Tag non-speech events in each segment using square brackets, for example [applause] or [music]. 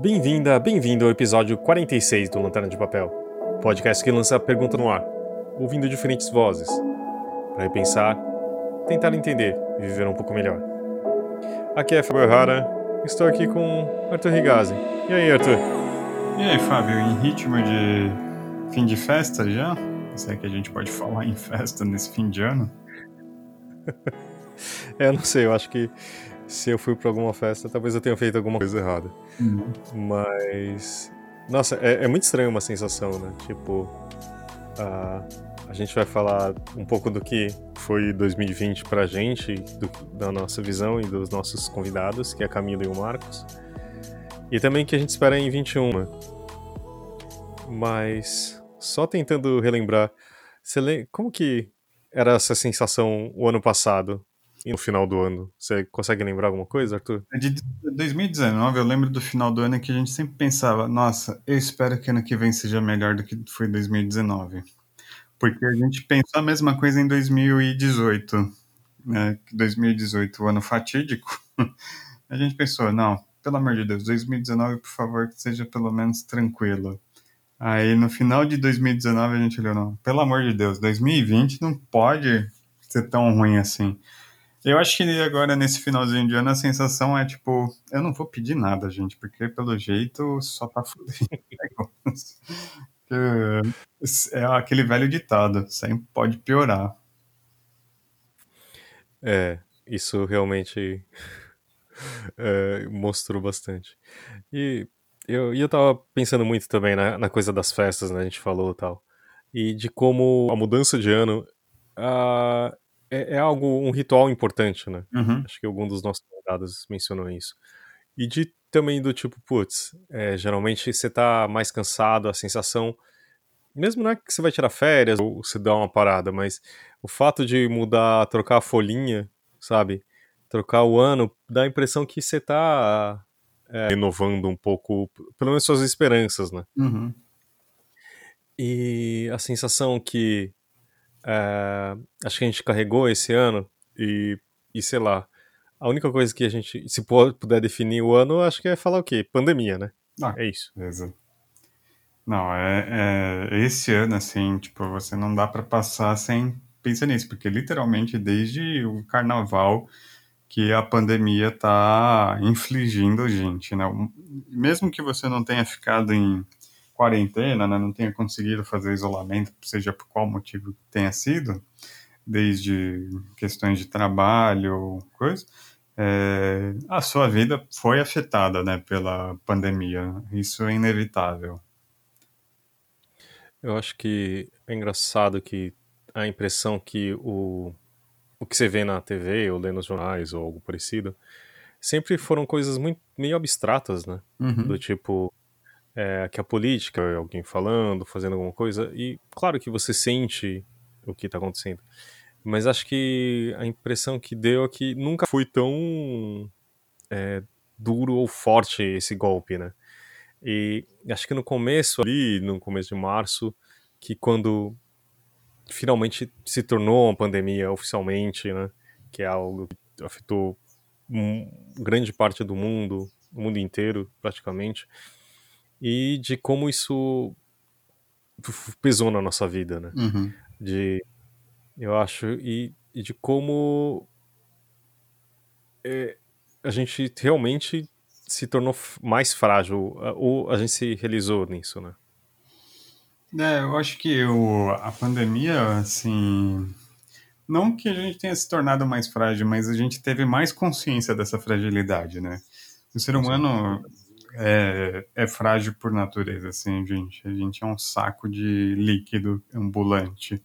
Bem-vinda, bem-vindo ao episódio 46 do Lanterna de Papel, podcast que lança a pergunta no ar, ouvindo diferentes vozes, para repensar, tentar entender e viver um pouco melhor. Aqui é Fábio Rara, estou aqui com Arthur Rigazzi. E aí, Arthur? E aí, Fábio, em ritmo de fim de festa já? Se é que a gente pode falar em festa nesse fim de ano? [laughs] é, eu não sei, eu acho que se eu fui para alguma festa, talvez eu tenha feito alguma coisa errada. Uhum. Mas. Nossa, é, é, muito estranho uma sensação, né? Tipo. Uh, a gente vai falar um pouco do que foi 2020 pra gente, do, da nossa visão e dos nossos convidados, que é a Camila e o Marcos. E também o que a gente espera em 21. Né? Mas. Só tentando relembrar. Você Como que era essa sensação o ano passado? No final do ano? Você consegue lembrar alguma coisa, Arthur? De 2019, eu lembro do final do ano que a gente sempre pensava, nossa, eu espero que ano que vem seja melhor do que foi 2019. Porque a gente pensou a mesma coisa em 2018, né? 2018, o ano fatídico. [laughs] A gente pensou, não, pelo amor de Deus, 2019, por favor, que seja pelo menos tranquilo. Aí no final de 2019 a gente olhou, não, pelo amor de Deus, 2020 não pode ser tão ruim assim. Eu acho que agora, nesse finalzinho de ano, a sensação é tipo, eu não vou pedir nada, gente, porque pelo jeito só tá fudendo. [laughs] é aquele velho ditado, sempre pode piorar. É, isso realmente [laughs] é, mostrou bastante. E eu, eu tava pensando muito também na, na coisa das festas, né? A gente falou tal. E de como a mudança de ano. Uh, é, é, algo, um ritual importante, né? Uhum. Acho que algum dos nossos convidados mencionou isso. E de também do tipo, putz, é, geralmente você tá mais cansado, a sensação. Mesmo não é que você vai tirar férias ou você dá uma parada, mas o fato de mudar, trocar a folhinha, sabe? Trocar o ano, dá a impressão que você tá é, renovando um pouco, pelo menos suas esperanças, né? Uhum. E a sensação que é, acho que a gente carregou esse ano e, e sei lá. A única coisa que a gente, se puder definir o ano, acho que é falar o quê? Pandemia, né? Ah, é isso. Beleza. Não, é, é, esse ano, assim, tipo, você não dá para passar sem pensar nisso, porque literalmente desde o carnaval que a pandemia tá infligindo gente, né? Mesmo que você não tenha ficado em quarentena, né, não tenha conseguido fazer isolamento, seja por qual motivo tenha sido, desde questões de trabalho, coisa, é, a sua vida foi afetada, né, pela pandemia. Isso é inevitável. Eu acho que é engraçado que a impressão que o, o que você vê na TV ou lê nos jornais ou algo parecido sempre foram coisas muito meio abstratas, né? Uhum. Do tipo, é, que a política, alguém falando, fazendo alguma coisa, e claro que você sente o que está acontecendo, mas acho que a impressão que deu é que nunca foi tão é, duro ou forte esse golpe, né? E acho que no começo ali, no começo de março, que quando finalmente se tornou uma pandemia oficialmente, né? Que é algo que afetou grande parte do mundo, o mundo inteiro praticamente e de como isso pesou na nossa vida, né? Uhum. De, eu acho, e, e de como é, a gente realmente se tornou mais frágil, ou a gente se realizou nisso, né? É, eu acho que o, a pandemia, assim, não que a gente tenha se tornado mais frágil, mas a gente teve mais consciência dessa fragilidade, né? O ser humano, é, é frágil por natureza, assim, gente. A gente é um saco de líquido ambulante.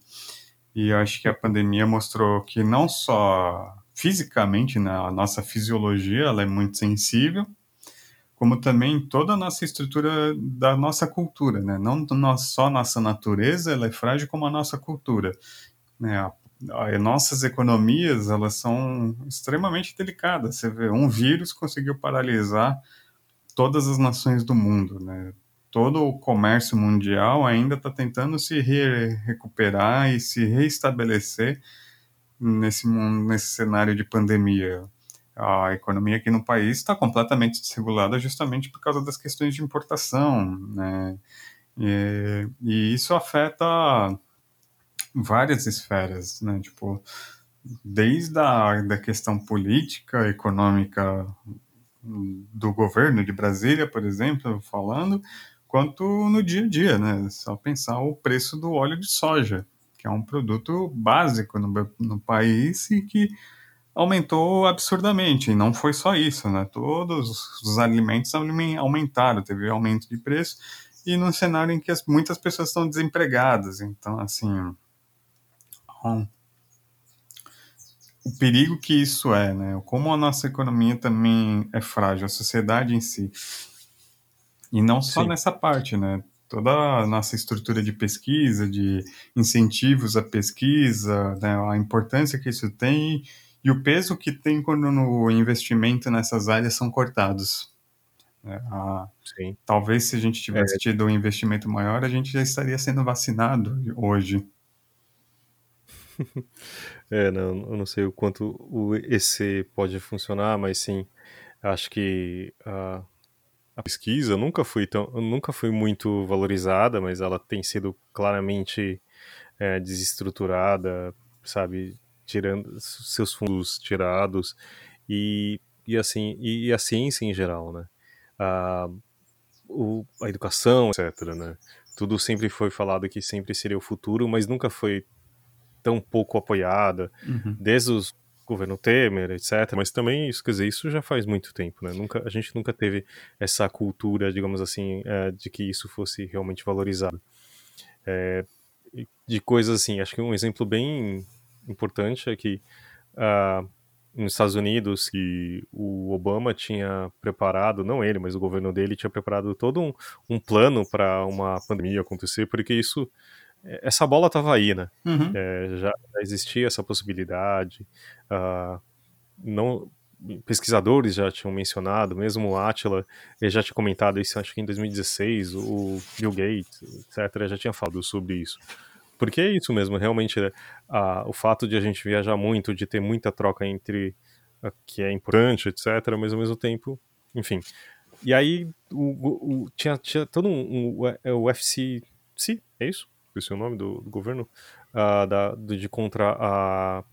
E eu acho que a pandemia mostrou que não só fisicamente, na né, nossa fisiologia, ela é muito sensível, como também toda a nossa estrutura da nossa cultura, né? Não só nossa natureza, ela é frágil como a nossa cultura, né? As nossas economias, elas são extremamente delicadas. Você vê, um vírus conseguiu paralisar todas as nações do mundo, né? Todo o comércio mundial ainda está tentando se re recuperar e se reestabelecer nesse nesse cenário de pandemia. a economia aqui no país está completamente desregulada justamente por causa das questões de importação, né? E, e isso afeta várias esferas, né? Tipo, desde a da questão política, econômica do governo de Brasília, por exemplo, falando, quanto no dia a dia, né? Só pensar o preço do óleo de soja, que é um produto básico no, no país e que aumentou absurdamente. E não foi só isso, né? Todos os alimentos aumentaram, teve aumento de preço e num cenário em que as, muitas pessoas estão desempregadas. Então, assim, um, o perigo que isso é, né? Como a nossa economia também é frágil, a sociedade em si. E não só Sim. nessa parte, né? Toda a nossa estrutura de pesquisa, de incentivos à pesquisa, né? a importância que isso tem e o peso que tem quando o investimento nessas áreas são cortados. É, a, talvez se a gente tivesse é. tido um investimento maior, a gente já estaria sendo vacinado hoje. [laughs] é, não, eu não sei o quanto o EC pode funcionar, mas sim, acho que a, a pesquisa nunca foi tão, nunca foi muito valorizada, mas ela tem sido claramente é, desestruturada, sabe? tirando seus fundos tirados e, e assim e, e a ciência em geral, né? A, o, a educação, etc. Né? Tudo sempre foi falado que sempre seria o futuro, mas nunca foi tão pouco apoiada, uhum. desde os governo Temer, etc. Mas também isso, quer dizer, isso já faz muito tempo, né? Nunca, a gente nunca teve essa cultura, digamos assim, é, de que isso fosse realmente valorizado. É, de coisas assim, acho que um exemplo bem importante é que uh, nos Estados Unidos que o Obama tinha preparado, não ele, mas o governo dele tinha preparado todo um, um plano para uma pandemia acontecer, porque isso essa bola estava aí, né? Uhum. É, já existia essa possibilidade. Uh, não, pesquisadores já tinham mencionado, mesmo o Atila, ele já tinha comentado isso, acho que em 2016, o Bill Gates, etc., já tinha falado sobre isso. Porque é isso mesmo, realmente, né, a, o fato de a gente viajar muito, de ter muita troca entre a, que é importante, etc., mas ao mesmo tempo, enfim. E aí o, o, tinha, tinha todo um, um, é o FCC, é isso? Esse é o nome do, do governo? Uh, da, de contra a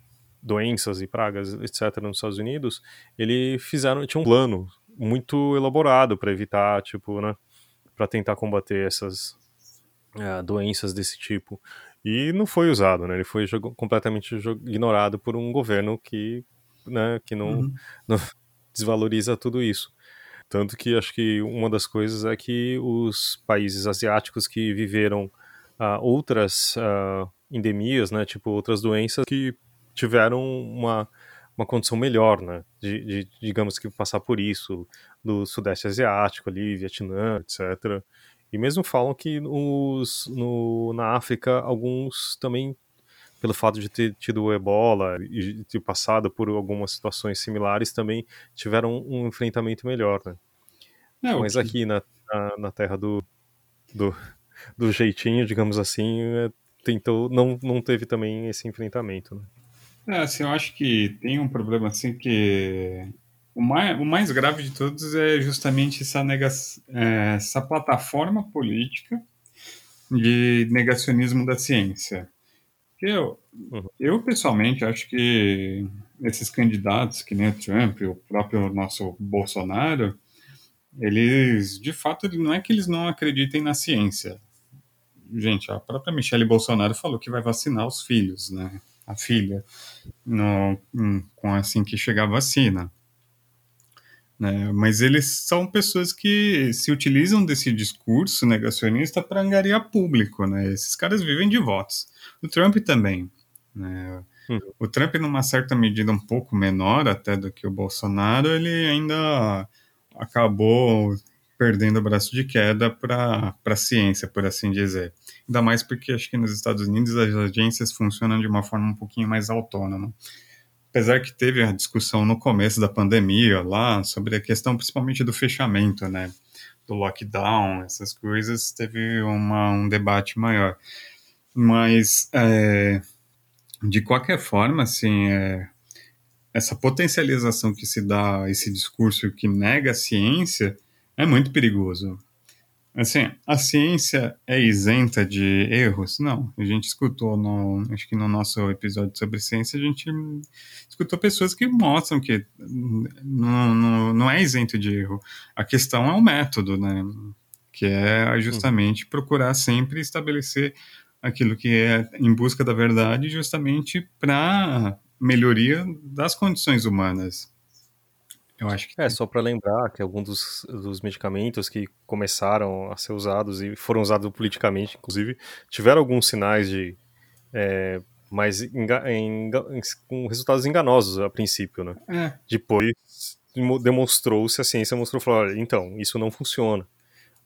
doenças e pragas, etc., nos Estados Unidos, ele fizeram, tinha um plano muito elaborado para evitar, tipo, né, para tentar combater essas uh, doenças desse tipo. E não foi usado, né? Ele foi completamente ignorado por um governo que, né, que não, uhum. [laughs] não desvaloriza tudo isso. Tanto que acho que uma das coisas é que os países asiáticos que viveram uh, outras uh, endemias, né, tipo outras doenças, que tiveram uma, uma condição melhor, né, de, de, digamos que passar por isso, do Sudeste Asiático ali, Vietnã, etc. E mesmo falam que os, no, na África, alguns também, pelo fato de ter tido ebola e ter passado por algumas situações similares, também tiveram um enfrentamento melhor, né? É, Mas aqui na, na, na, terra do, do, do jeitinho, digamos assim, é, tentou, não, não teve também esse enfrentamento, né? É, assim, eu acho que tem um problema assim que o mais, o mais grave de todos é justamente essa, nega, é, essa plataforma política de negacionismo da ciência. Eu, uhum. eu, pessoalmente, acho que esses candidatos, que nem o Trump, o próprio nosso Bolsonaro, eles, de fato, não é que eles não acreditem na ciência. Gente, a própria Michelle Bolsonaro falou que vai vacinar os filhos, né? A filha, no, com assim que chegar a vacina. Né? Mas eles são pessoas que se utilizam desse discurso negacionista para angariar público. Né? Esses caras vivem de votos. O Trump também. Né? Hum. O Trump, numa certa medida um pouco menor até do que o Bolsonaro, ele ainda acabou perdendo o braço de queda para a ciência, por assim dizer. Ainda mais porque acho que nos Estados Unidos as agências funcionam de uma forma um pouquinho mais autônoma apesar que teve a discussão no começo da pandemia lá sobre a questão principalmente do fechamento, né, do lockdown, essas coisas, teve uma, um debate maior. Mas, é, de qualquer forma, assim, é, essa potencialização que se dá esse discurso que nega a ciência é muito perigoso. Assim, a ciência é isenta de erros? Não. A gente escutou, no, acho que no nosso episódio sobre ciência, a gente escutou pessoas que mostram que não, não, não é isento de erro. A questão é o método, né? Que é justamente procurar sempre estabelecer aquilo que é em busca da verdade, justamente para melhoria das condições humanas. Eu acho que. É, só para lembrar que alguns dos, dos, medicamentos que começaram a ser usados e foram usados politicamente, inclusive, tiveram alguns sinais de. É, mas enga, enga, com resultados enganosos a princípio, né? É. Depois demonstrou-se, a ciência mostrou, falou, então, isso não funciona.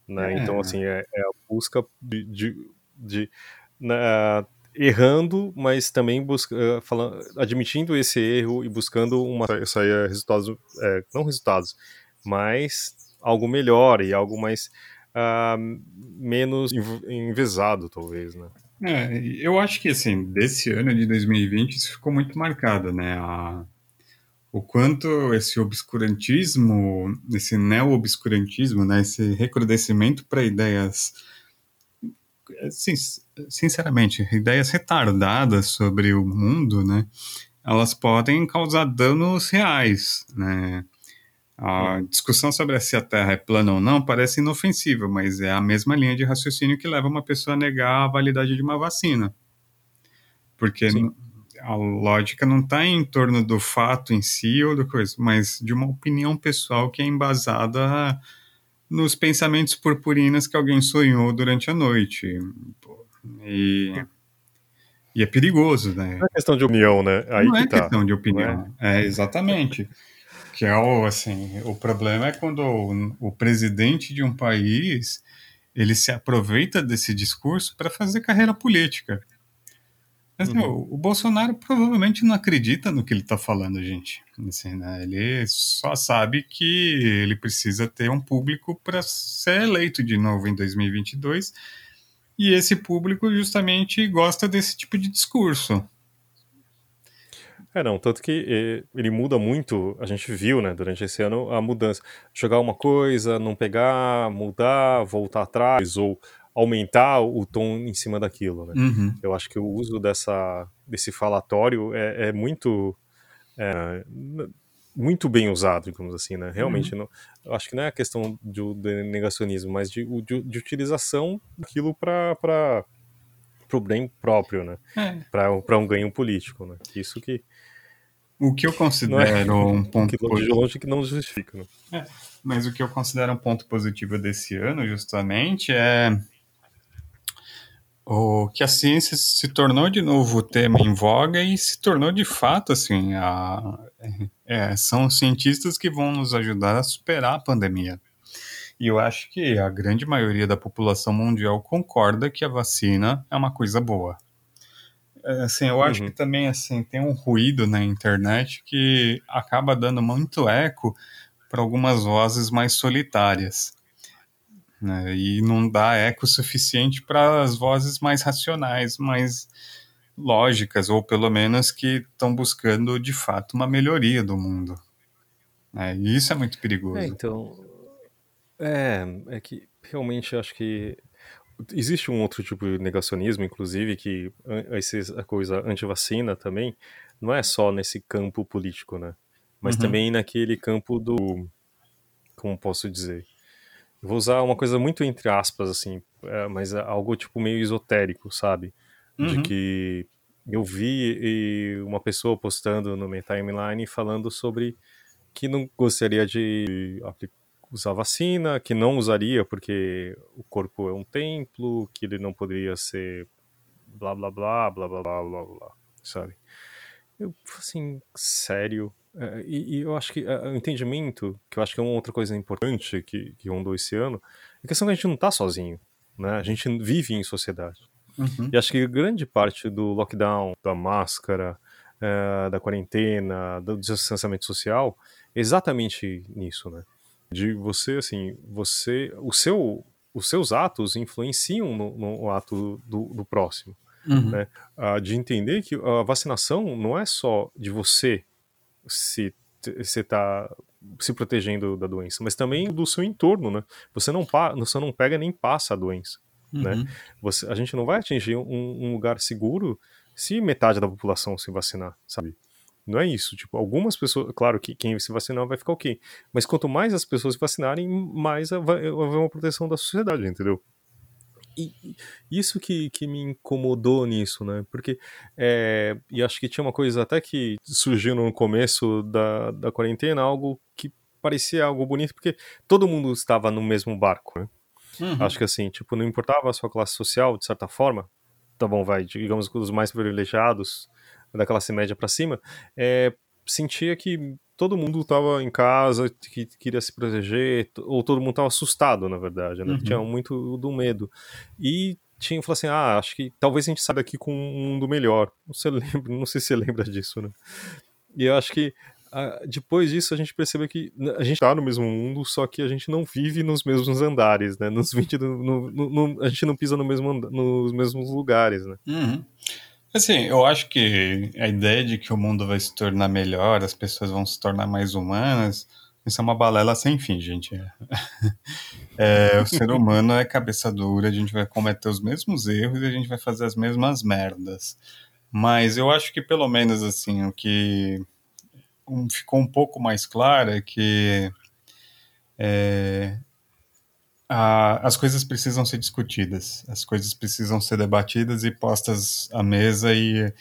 Né? É. Então, assim, é, é, a busca de, de, de na, errando, mas também busca, uh, falando, admitindo esse erro e buscando uma sair resultados, é, não resultados, mas algo melhor e algo mais uh, menos envesado, talvez, né? É, eu acho que assim, desse ano de 2020 isso ficou muito marcado, né? A, o quanto esse obscurantismo, esse neo-obscurantismo, né, esse recrudescimento para ideias assim, sinceramente, ideias retardadas sobre o mundo, né, elas podem causar danos reais, né. A discussão sobre se a Terra é plana ou não parece inofensiva, mas é a mesma linha de raciocínio que leva uma pessoa a negar a validade de uma vacina. Porque Sim. a lógica não está em torno do fato em si ou do coisa, mas de uma opinião pessoal que é embasada nos pensamentos purpurinas que alguém sonhou durante a noite. E, e é perigoso, né? Não é questão de opinião, né? Aí não é tá. questão de opinião. É? é? exatamente. que é o, assim, o problema é quando o, o presidente de um país ele se aproveita desse discurso para fazer carreira política. Mas, uhum. meu, o Bolsonaro provavelmente não acredita no que ele está falando, gente. Assim, né? Ele só sabe que ele precisa ter um público para ser eleito de novo em 2022. E esse público justamente gosta desse tipo de discurso. É, não, tanto que eh, ele muda muito, a gente viu, né, durante esse ano, a mudança. Jogar uma coisa, não pegar, mudar, voltar atrás, ou aumentar o tom em cima daquilo, né? Uhum. Eu acho que o uso dessa, desse falatório é, é muito é, muito bem usado, digamos assim, né? Realmente, uhum. não, eu acho que não é a questão de, de negacionismo, mas de, de, de utilização daquilo para o bem próprio, né? É. Para um ganho político, né? Isso que o que eu considero é, um ponto [laughs] que longe, longe que não justifica, né? É, mas o que eu considero um ponto positivo desse ano, justamente, é o que a ciência se tornou de novo tema em voga e se tornou de fato assim a, é, são cientistas que vão nos ajudar a superar a pandemia. E eu acho que a grande maioria da população mundial concorda que a vacina é uma coisa boa. É, assim eu acho uhum. que também assim tem um ruído na internet que acaba dando muito eco para algumas vozes mais solitárias né? E não dá eco suficiente para as vozes mais racionais, mais lógicas, ou pelo menos que estão buscando de fato uma melhoria do mundo. Né? E isso é muito perigoso. É, então, é, é que realmente acho que existe um outro tipo de negacionismo, inclusive, que a coisa anti-vacina também não é só nesse campo político, né? Mas uhum. também naquele campo do, como posso dizer, Vou usar uma coisa muito entre aspas, assim, é, mas é algo tipo meio esotérico, sabe? Uhum. De que eu vi uma pessoa postando no meu timeline falando sobre que não gostaria de usar vacina, que não usaria porque o corpo é um templo, que ele não poderia ser blá blá blá blá blá blá blá, blá sabe? Eu assim, sério, é, e, e, eu acho que é, o entendimento, que eu acho que é uma outra coisa importante que, que rondou esse ano, é a questão que a gente não está sozinho, né? A gente vive em sociedade. Uhum. E acho que grande parte do lockdown, da máscara, é, da quarentena, do distanciamento social, é exatamente nisso, né? De você, assim, você, o seu, os seus atos influenciam no, no ato do, do próximo. Uhum. Né? Ah, de entender que a vacinação não é só de você se você está se protegendo da doença, mas também do seu entorno, né? Você não, você não pega nem passa a doença, né? uhum. né? Você, a gente não vai atingir um, um, lugar seguro se metade da população se vacinar, sabe? Não é isso, tipo, algumas pessoas, claro que quem se vacinar vai ficar ok, mas quanto mais as pessoas se vacinarem, mais vai haver uma proteção da sociedade, entendeu? E isso que, que me incomodou nisso, né? Porque, é, e acho que tinha uma coisa até que surgiu no começo da, da quarentena, algo que parecia algo bonito, porque todo mundo estava no mesmo barco, né? Uhum. Acho que assim, tipo, não importava a sua classe social, de certa forma, tá bom, vai, digamos que os mais privilegiados, da classe média para cima, é, sentia que todo mundo estava em casa, que queria se proteger, ou todo mundo estava assustado, na verdade, né? Uhum. Tinha muito do medo. E tinha, falou assim, ah, acho que talvez a gente saia daqui com um mundo melhor. Você lembra, não sei se você lembra disso, né? E eu acho que ah, depois disso a gente percebeu que a gente está no mesmo mundo, só que a gente não vive nos mesmos andares, né? Nos 20, no, no, no, a gente não pisa no mesmo, nos mesmos lugares, né? Uhum. Assim, eu acho que a ideia de que o mundo vai se tornar melhor, as pessoas vão se tornar mais humanas, isso é uma balela sem fim, gente. [laughs] É, o ser humano é cabeça dura, a gente vai cometer os mesmos erros e a gente vai fazer as mesmas merdas. Mas eu acho que pelo menos assim, o que ficou um pouco mais claro é que é, a, as coisas precisam ser discutidas, as coisas precisam ser debatidas e postas à mesa e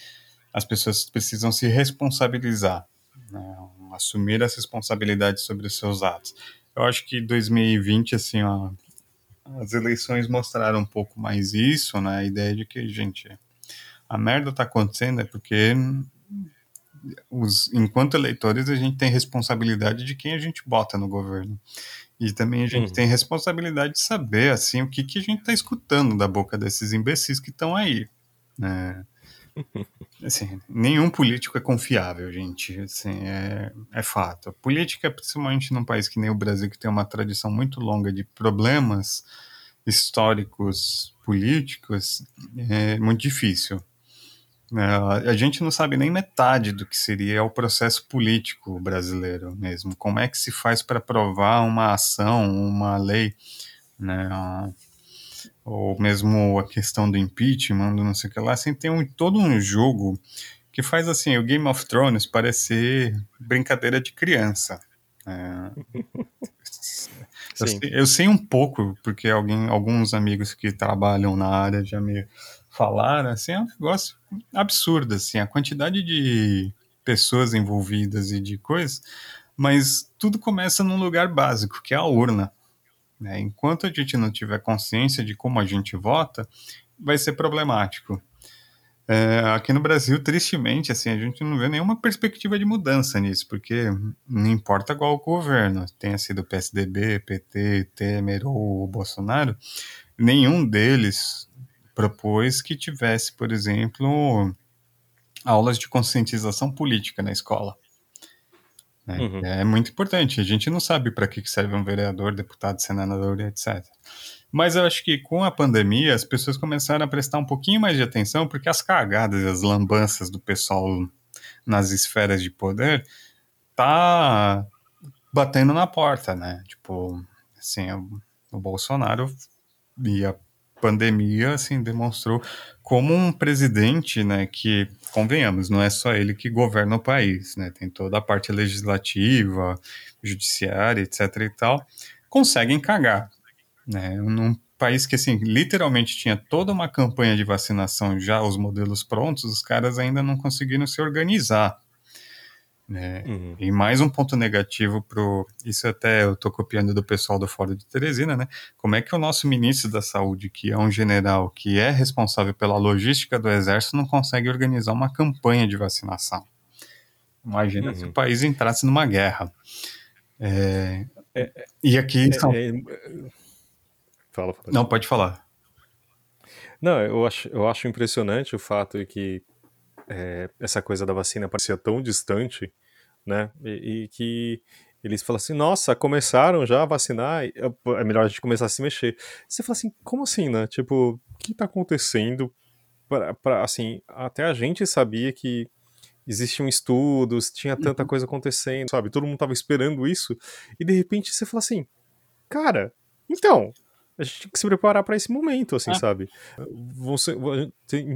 as pessoas precisam se responsabilizar, né, assumir as responsabilidades sobre os seus atos. Eu acho que 2020, assim, ó, as eleições mostraram um pouco mais isso, né, a ideia de que, gente, a merda tá acontecendo é porque os, enquanto eleitores a gente tem responsabilidade de quem a gente bota no governo. E também a gente uhum. tem responsabilidade de saber assim o que, que a gente está escutando da boca desses imbecis que estão aí. Né? [laughs] Assim, nenhum político é confiável, gente. Assim, é, é fato. A política, principalmente num país que nem o Brasil, que tem uma tradição muito longa de problemas históricos políticos, é muito difícil. É, a gente não sabe nem metade do que seria o processo político brasileiro mesmo. Como é que se faz para aprovar uma ação, uma lei, né? Ou mesmo a questão do impeachment, do não sei o que lá, assim, tem um, todo um jogo que faz assim o Game of Thrones parecer brincadeira de criança. [laughs] É, eu, sei, eu, sei, um pouco, porque alguém, alguns amigos que trabalham na área já me falaram, assim, é um negócio absurdo, assim, a quantidade de pessoas envolvidas e de coisas, mas tudo começa num lugar básico, que é a urna. Né? Enquanto a gente não tiver consciência de como a gente vota, vai ser problemático. É, aqui no Brasil, tristemente, assim, a gente não vê nenhuma perspectiva de mudança nisso, porque não importa qual governo, tenha sido PSDB, PT, Temer ou Bolsonaro, nenhum deles propôs que tivesse, por exemplo, aulas de conscientização política na escola. Né? Uhum. É muito importante. A gente não sabe para que serve um vereador, deputado, senador, etc. Mas eu acho que com a pandemia as pessoas começaram a prestar um pouquinho mais de atenção porque as cagadas e as lambanças do pessoal nas esferas de poder tá batendo na porta, né? Tipo, assim, o, o Bolsonaro e a pandemia assim demonstrou como um presidente, né, que convenhamos, não é só ele que governa o país, né, tem toda a parte legislativa, judiciária, etc e tal, conseguem cagar, né, num país que assim literalmente tinha toda uma campanha de vacinação já os modelos prontos, os caras ainda não conseguiram se organizar né? Uhum. E mais um ponto negativo pro. Isso até eu estou copiando do pessoal do Fórum de Teresina, né? Como é que o nosso ministro da Saúde, que é um general que é responsável pela logística do Exército, não consegue organizar uma campanha de vacinação? Imagina uhum. se o país entrasse numa guerra. É... É, e aqui. É, são... É, fala, fala. Não, pode falar. Não, eu acho, eu acho impressionante o fato de que é, essa coisa da vacina parecia tão distante, né? E, e, que eles falam assim, nossa, começaram já a vacinar, é melhor a gente começar a se mexer. Você fala assim, como assim, né? Tipo, o que tá acontecendo? Pra, pra, assim, até a gente sabia que existiam estudos, tinha tanta Uhum. coisa acontecendo, sabe? Todo mundo tava esperando isso, e de repente você fala assim, cara, então, a gente tem que se preparar para esse momento, assim, Ah. sabe? Você, tem,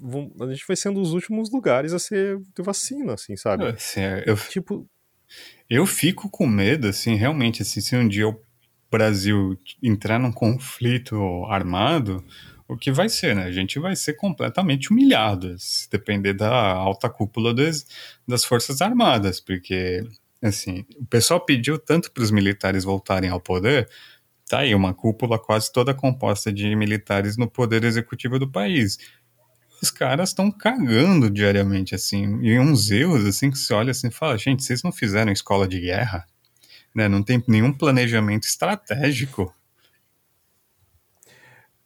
vão, a gente vai ser um dos últimos lugares a ser de vacina, assim, sabe? Assim, eu, Tipo, eu fico com medo, assim, realmente, assim, se um dia o Brasil entrar num conflito armado, o que vai ser, né? A gente vai ser completamente humilhado, se depender da alta cúpula das, das Forças Armadas, porque, assim, o pessoal pediu tanto para os militares voltarem ao poder, tá aí uma cúpula quase toda composta de militares no poder executivo do país. Os caras estão cagando diariamente, assim, e uns erros, assim, que você olha assim e fala, gente, vocês não fizeram escola de guerra? Né? Não tem nenhum planejamento estratégico.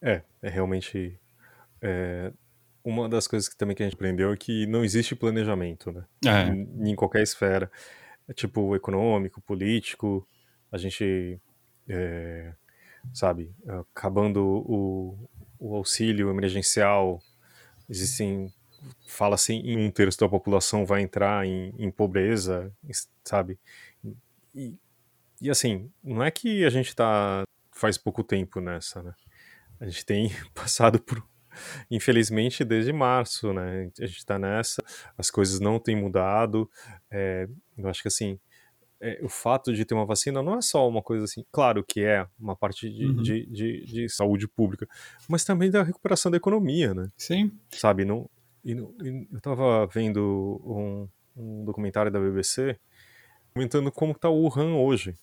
É, é realmente. É, uma das coisas que também que a gente aprendeu é que não existe planejamento, né? É. Em, em qualquer esfera. É, tipo, econômico, político, a gente. É, sabe, acabando o, o auxílio emergencial, existem. Fala-se em um terço da população vai entrar em, em pobreza, sabe? E, e assim, não é que a gente tá faz pouco tempo nessa, né? A gente tem [laughs] passado por, infelizmente, desde março, né? A gente tá nessa, as coisas não têm mudado. É, eu acho que assim, é, o fato de ter uma vacina não é só uma coisa assim, claro que é uma parte de, Uhum. de, de, de saúde pública, mas também da recuperação da economia, né? Sim. Sabe? Não, e, e eu tava vendo um, um documentário da BBC comentando como tá o Wuhan hoje,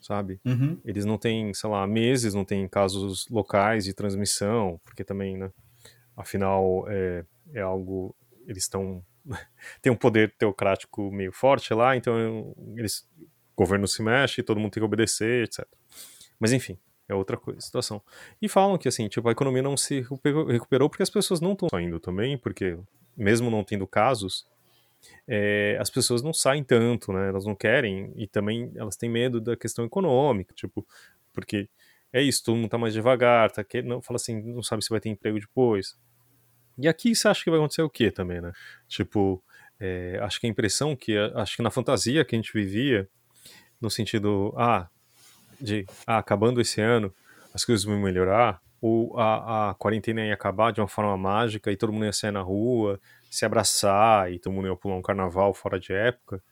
sabe? Uhum. Eles não têm, sei lá, meses, não tem casos locais de transmissão, porque também, né? Afinal, é, é algo. Eles estão. [laughs] tem um poder teocrático meio forte lá, então eles, o governo se mexe, todo mundo tem que obedecer, etc. Mas enfim, é outra coisa, situação. E falam que, assim, tipo, a economia não se recuperou, porque as pessoas não estão saindo também, porque mesmo não tendo casos, é, as pessoas não saem tanto, né? Elas não querem e também elas têm medo da questão econômica, tipo, porque é isso, todo mundo tá mais devagar, tá que não fala assim, não sabe se vai ter emprego depois. E aqui você acha que vai acontecer o quê também, né? Tipo, é, acho que a impressão que acho que na fantasia que a gente vivia, no sentido, ah, de ah, acabando esse ano, as coisas vão melhorar, ou a, a quarentena ia acabar de uma forma mágica e todo mundo ia sair na rua, se abraçar e todo mundo ia pular um carnaval fora de época,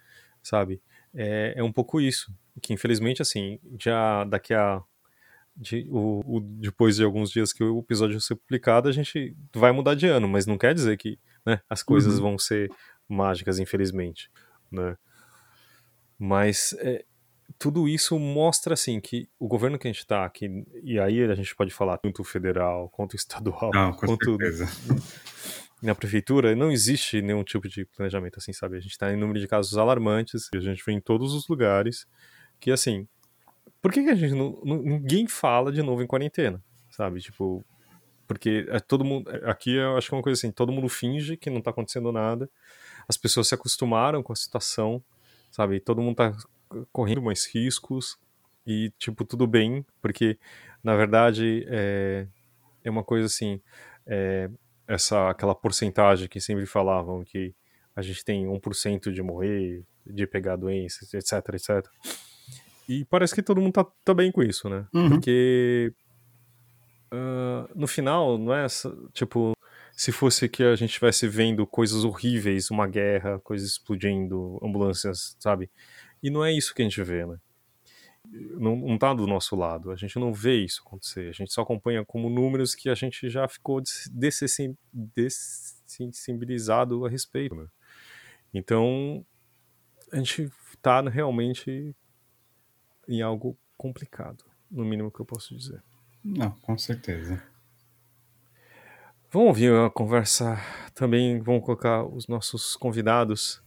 sabe? É, é um pouco isso. Que infelizmente, assim, já daqui a. De, o, o- depois de alguns dias que o episódio ser publicado, a gente vai mudar de ano, mas não quer dizer que né, as coisas Uhum. vão ser mágicas, infelizmente. Né? Mas é, tudo isso mostra assim que o governo que a gente está aqui, e aí a gente pode falar tanto federal quanto estadual, Não, quanto certeza. na prefeitura, não existe nenhum tipo de planejamento assim, sabe? A gente está em número de casos alarmantes, a gente vê em todos os lugares que assim, por que, que a gente não, ninguém fala de novo em quarentena, sabe? Tipo, porque é todo mundo aqui eu acho que é uma coisa assim, todo mundo finge que não tá acontecendo nada. As pessoas se acostumaram com a situação, sabe? Todo mundo tá correndo mais riscos e tipo tudo bem, porque na verdade é, é uma coisa assim, é, essa aquela porcentagem que sempre falavam que a gente tem 1% de morrer, de pegar doenças, etc, etc. E parece que todo mundo tá, tá bem com isso, né? Uhum. Porque ah, no final, não é tipo, se fosse que a gente estivesse vendo coisas horríveis, uma guerra, coisas explodindo, ambulâncias, sabe? E não é isso que a gente vê, né? Não, não tá do nosso lado, a gente não vê isso acontecer, a gente só acompanha como números que a gente já ficou des- dessensi- dessensibilizado a respeito, né? Então, a gente tá realmente em algo complicado, no mínimo que eu posso dizer. Não, com certeza. Vamos ouvir a conversa também, vamos colocar os nossos convidados.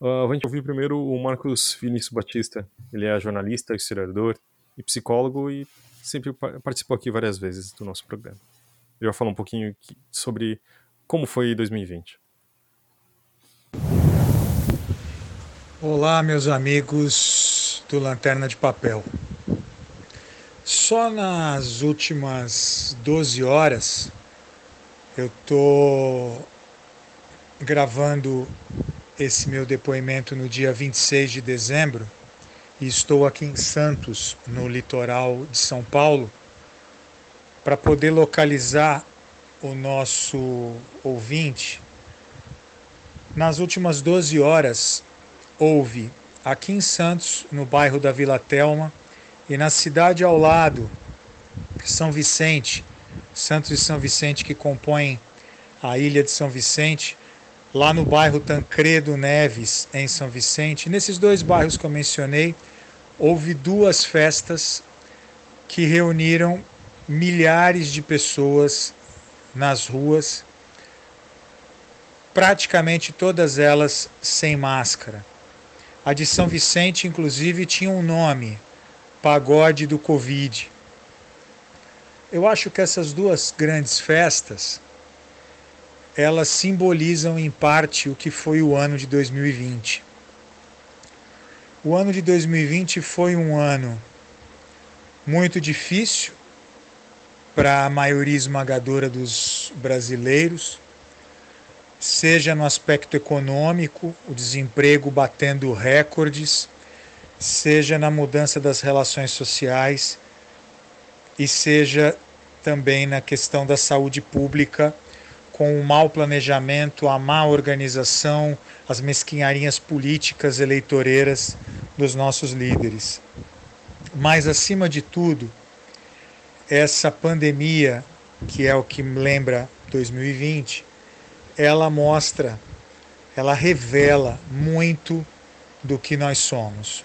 Uh, a gente ouvir primeiro o Marcos Vinícius Batista. Ele é jornalista, historiador e psicólogo e sempre pa- participou aqui várias vezes do nosso programa. Ele vai falar um pouquinho sobre como foi 2020. Olá, meus amigos do Lanterna de Papel. Só nas últimas 12 horas eu tô gravando esse meu depoimento no dia 26 de dezembro e estou aqui em Santos, no litoral de São Paulo, para poder localizar o nosso ouvinte. Nas últimas 12 horas, houve aqui em Santos, no bairro da Vila Telma, e na cidade ao lado, São Vicente, Santos e São Vicente que compõem a ilha de São Vicente, lá no bairro Tancredo Neves, em São Vicente. Nesses dois bairros que eu mencionei, houve duas festas que reuniram milhares de pessoas nas ruas, praticamente todas elas sem máscara. A de São Vicente, inclusive, tinha um nome: Pagode do Covid. Eu acho que essas duas grandes festas elas simbolizam em parte o que foi o ano de 2020. O ano de 2020 foi um ano muito difícil para a maioria esmagadora dos brasileiros, seja no aspecto econômico, o desemprego batendo recordes, seja na mudança das relações sociais e seja também na questão da saúde pública com o mau planejamento, a má organização, as mesquinharias políticas eleitoreiras dos nossos líderes. Mas, acima de tudo, essa pandemia, que é o que me lembra 2020, ela mostra, ela revela muito do que nós somos.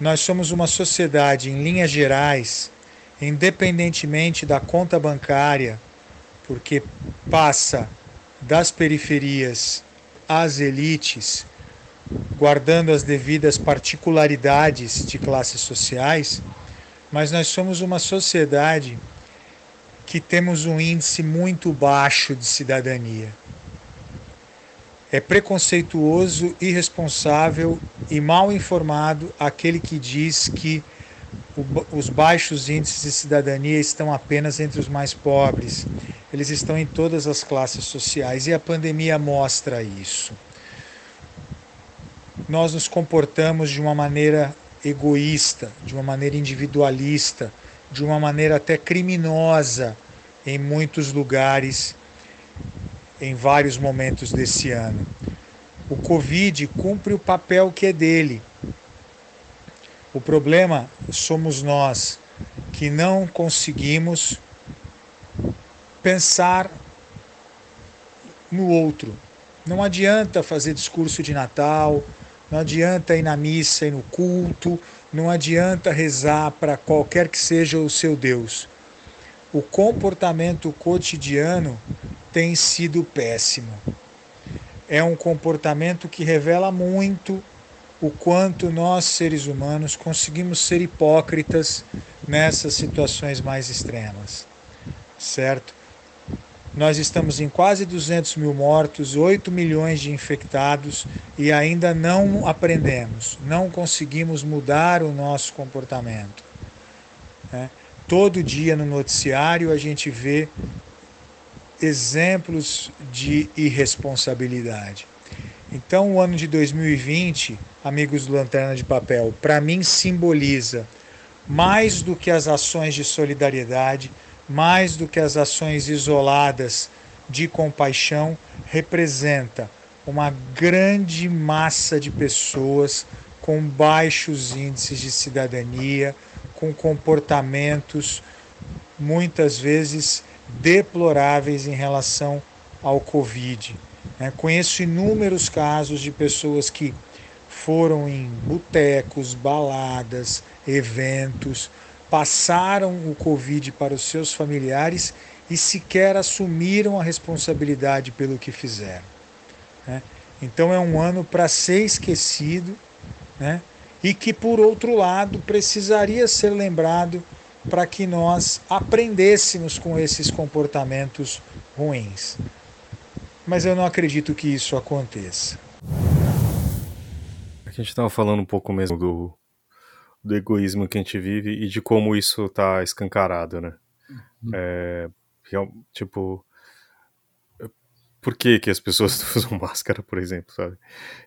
Nós somos uma sociedade, em linhas gerais, independentemente da conta bancária, porque passa das periferias às elites, guardando as devidas particularidades de classes sociais, mas nós somos uma sociedade que temos um índice muito baixo de cidadania. É preconceituoso, irresponsável e mal informado aquele que diz que os baixos índices de cidadania estão apenas entre os mais pobres eles estão em todas as classes sociais e a pandemia mostra isso. Nós nos comportamos de uma maneira egoísta, de uma maneira individualista, de uma maneira até criminosa em muitos lugares, em vários momentos desse ano. O Covid cumpre o papel que é dele. O problema somos nós que não conseguimos pensar no outro. Não adianta fazer discurso de Natal, não adianta ir na missa e no culto, não adianta rezar para qualquer que seja o seu Deus. O comportamento cotidiano tem sido péssimo. É um comportamento que revela muito o quanto nós, seres humanos, conseguimos ser hipócritas nessas situações mais extremas. Certo? Nós estamos em quase 200 mil mortos, 8 milhões de infectados e ainda não aprendemos, não conseguimos mudar o nosso comportamento. Né? Todo dia no noticiário a gente vê exemplos de irresponsabilidade. Então, o ano de 2020, amigos do Lanterna de Papel, para mim simboliza mais do que as ações de solidariedade, mais do que as ações isoladas de compaixão, representa uma grande massa de pessoas com baixos índices de cidadania, com comportamentos muitas vezes deploráveis em relação ao Covid. Né? Conheço inúmeros casos de pessoas que foram em botecos, baladas, eventos, passaram o Covid para os seus familiares e sequer assumiram a responsabilidade pelo que fizeram. Né? Então é um ano para ser esquecido né? e que, por outro lado, precisaria ser lembrado para que nós aprendêssemos com esses comportamentos ruins. Mas eu não acredito que isso aconteça. A gente estava falando um pouco mesmo do, do egoísmo que a gente vive e de como isso tá escancarado, né? Uhum. É, tipo, por que, que as pessoas [laughs] usam máscara, por exemplo, sabe?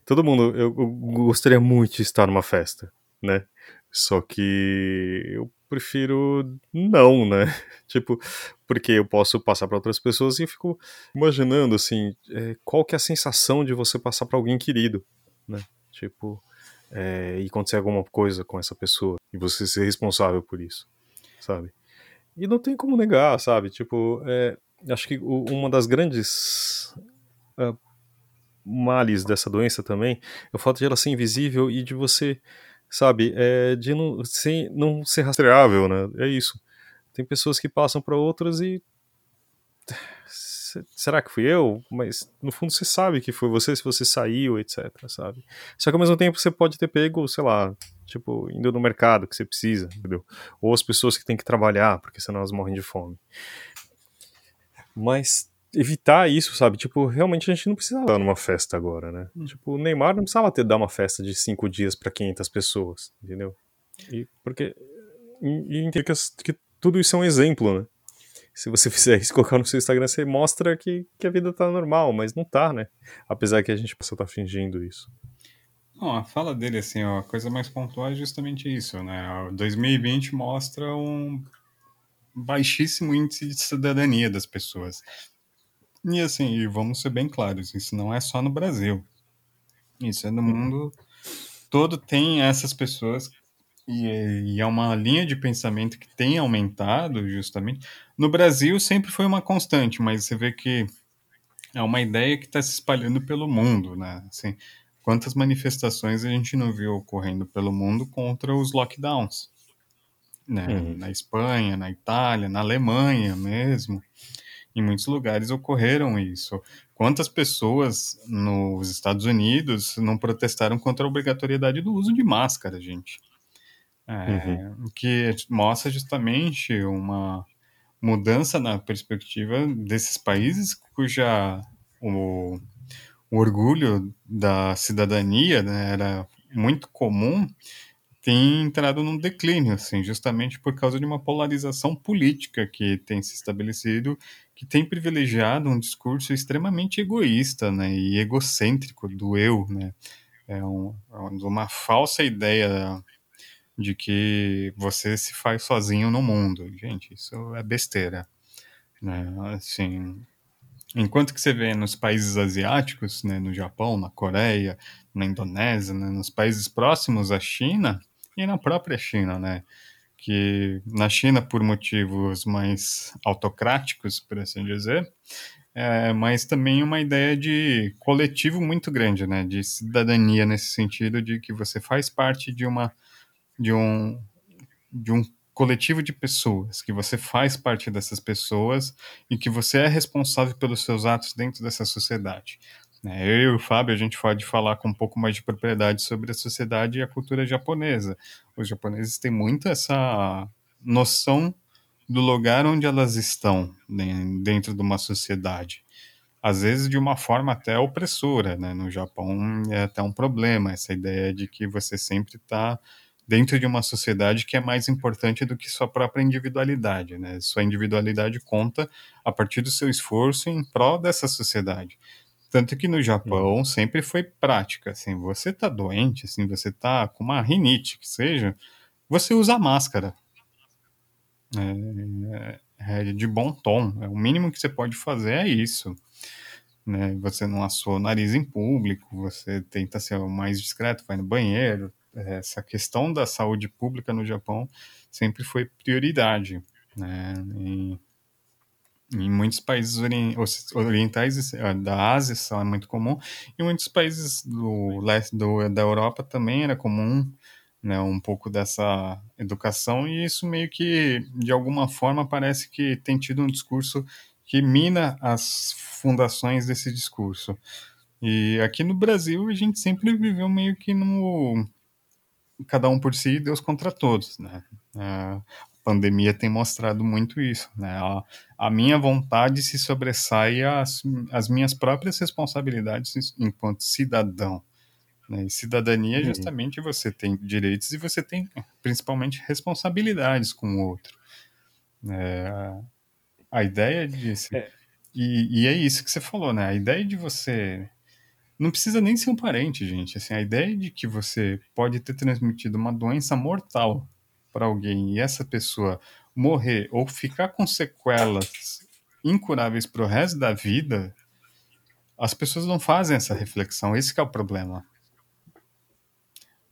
Todo mundo, eu, eu gostaria muito de estar numa festa, né? Só que eu prefiro não, né? [laughs] tipo, porque eu posso passar para outras pessoas e fico imaginando, assim, é, qual que é a sensação de você passar para alguém querido, né? Tipo, é, e acontecer alguma coisa com essa pessoa e você ser responsável por isso, sabe? E não tem como negar, sabe? Tipo, é, acho que uma das grandes uh, males dessa doença também é o fato de ela ser invisível e de você, sabe, é, de não ser, não ser rastreável, né? É isso. Tem pessoas que passam para outras e será que fui eu? Mas no fundo você sabe que foi você se você saiu, etc, sabe? Só que ao mesmo tempo você pode ter pego, sei lá, tipo, indo no mercado que você precisa, entendeu? Ou as pessoas que têm que trabalhar, porque senão elas morrem de fome. Mas evitar isso, sabe? Tipo, realmente a gente não precisava dar numa festa agora, né? Hum. Tipo, o Neymar não precisava ter dar uma festa de cinco dias para 500 pessoas, entendeu? E porque e, e que, que tudo isso é um exemplo, né? Se você [laughs] fizer isso, colocar no seu Instagram, você mostra que, que a vida tá normal, mas não tá, né? Apesar que a gente possa estar tá fingindo isso. Não, a fala dele, assim, ó, a coisa mais pontual é justamente isso, né? 2020 mostra um baixíssimo índice de cidadania das pessoas. E assim, vamos ser bem claros, isso não é só no Brasil. Isso é no uhum. mundo todo tem essas pessoas e, é uma linha de pensamento que tem aumentado, justamente. No Brasil sempre foi uma constante, mas você vê que é uma ideia que está se espalhando pelo mundo, né? Assim, quantas manifestações a gente não viu ocorrendo pelo mundo contra os lockdowns? Né? Uhum. Na Espanha, na Itália, na Alemanha mesmo. Em muitos lugares ocorreram isso. Quantas pessoas nos Estados Unidos não protestaram contra a obrigatoriedade do uso de máscara, gente? É, uhum. Que mostra justamente uma mudança na perspectiva desses países cuja o, o orgulho da cidadania né, era muito comum tem entrado num declínio, assim, justamente por causa de uma polarização política que tem se estabelecido, que tem privilegiado um discurso extremamente egoísta, né, e egocêntrico do eu, né, é, um, é uma falsa ideia de que você se faz sozinho no mundo. Gente, isso é besteira. Né? Assim, enquanto que você vê nos países asiáticos, né, no Japão, na Coreia, na Indonésia, né, nos países próximos à China e na própria China, né, que na China por motivos mais autocráticos, por assim dizer, é, mas também uma ideia de coletivo muito grande, né, de cidadania nesse sentido de que você faz parte de uma de um, de um coletivo de pessoas, que você faz parte dessas pessoas e que você é responsável pelos seus atos dentro dessa sociedade. Né? Eu e o Fábio, a gente pode falar com um pouco mais de propriedade sobre a sociedade e a cultura japonesa. Os japoneses têm muito essa noção do lugar onde elas estão dentro de uma sociedade. Às vezes de uma forma até opressora, né? No Japão é até um problema essa ideia de que você sempre está dentro de uma sociedade que é mais importante do que sua própria individualidade, né? Sua individualidade conta a partir do seu esforço em prol dessa sociedade. Tanto que no Japão uhum. sempre foi prática, assim, você tá doente, assim, você tá com uma rinite, que seja, você usa máscara. É, é de bom tom, é o mínimo que você pode fazer é isso. Né? Você não assou o nariz em público, você tenta ser o mais discreto, vai no banheiro, essa questão da saúde pública no Japão sempre foi prioridade, né? em muitos países orientais eh, da Ásia isso é muito comum, e muitos países do leste do, da Europa também era comum, né, um pouco dessa educação, e isso meio que, de alguma forma, parece que tem tido um discurso que mina as fundações desse discurso. E aqui no Brasil a gente sempre viveu meio que no cada um por si e Deus contra todos, né? A pandemia tem mostrado muito isso, né? A, a minha vontade se sobressai às, às minhas próprias responsabilidades enquanto cidadão. Né? E cidadania, uhum. justamente, você tem direitos e você tem, principalmente, responsabilidades com o outro. É, a ideia de... É, E, e é isso que você falou, né? A ideia de você não precisa nem ser um parente, gente. Assim, a ideia de que você pode ter transmitido uma doença mortal para alguém e essa pessoa morrer ou ficar com sequelas incuráveis para o resto da vida, as pessoas não fazem essa reflexão. Esse é o problema.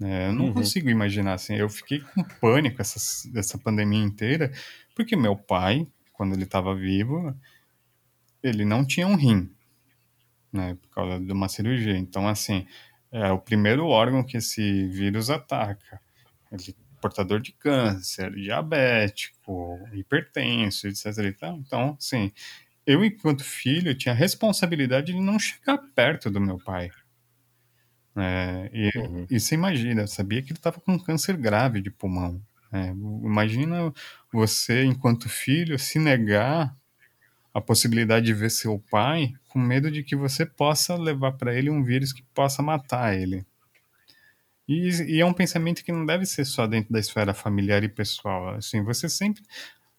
É, eu não uhum. consigo imaginar assim. Eu fiquei com pânico essa, essa pandemia inteira, porque meu pai, quando ele estava vivo, ele não tinha um rim né, por causa de uma cirurgia. Então, assim, é o primeiro órgão que esse vírus ataca. Ele é portador de câncer, diabético, hipertenso, etc. Então, assim, eu, enquanto filho, tinha a responsabilidade de não chegar perto do meu pai. É, e, uhum. e você imagina, sabia que ele estava com um câncer grave de pulmão. É, imagina você, enquanto filho, se negar a possibilidade de ver seu pai com medo de que você possa levar para ele um vírus que possa matar ele. E, e, é um pensamento que não deve ser só dentro da esfera familiar e pessoal. Assim, você sempre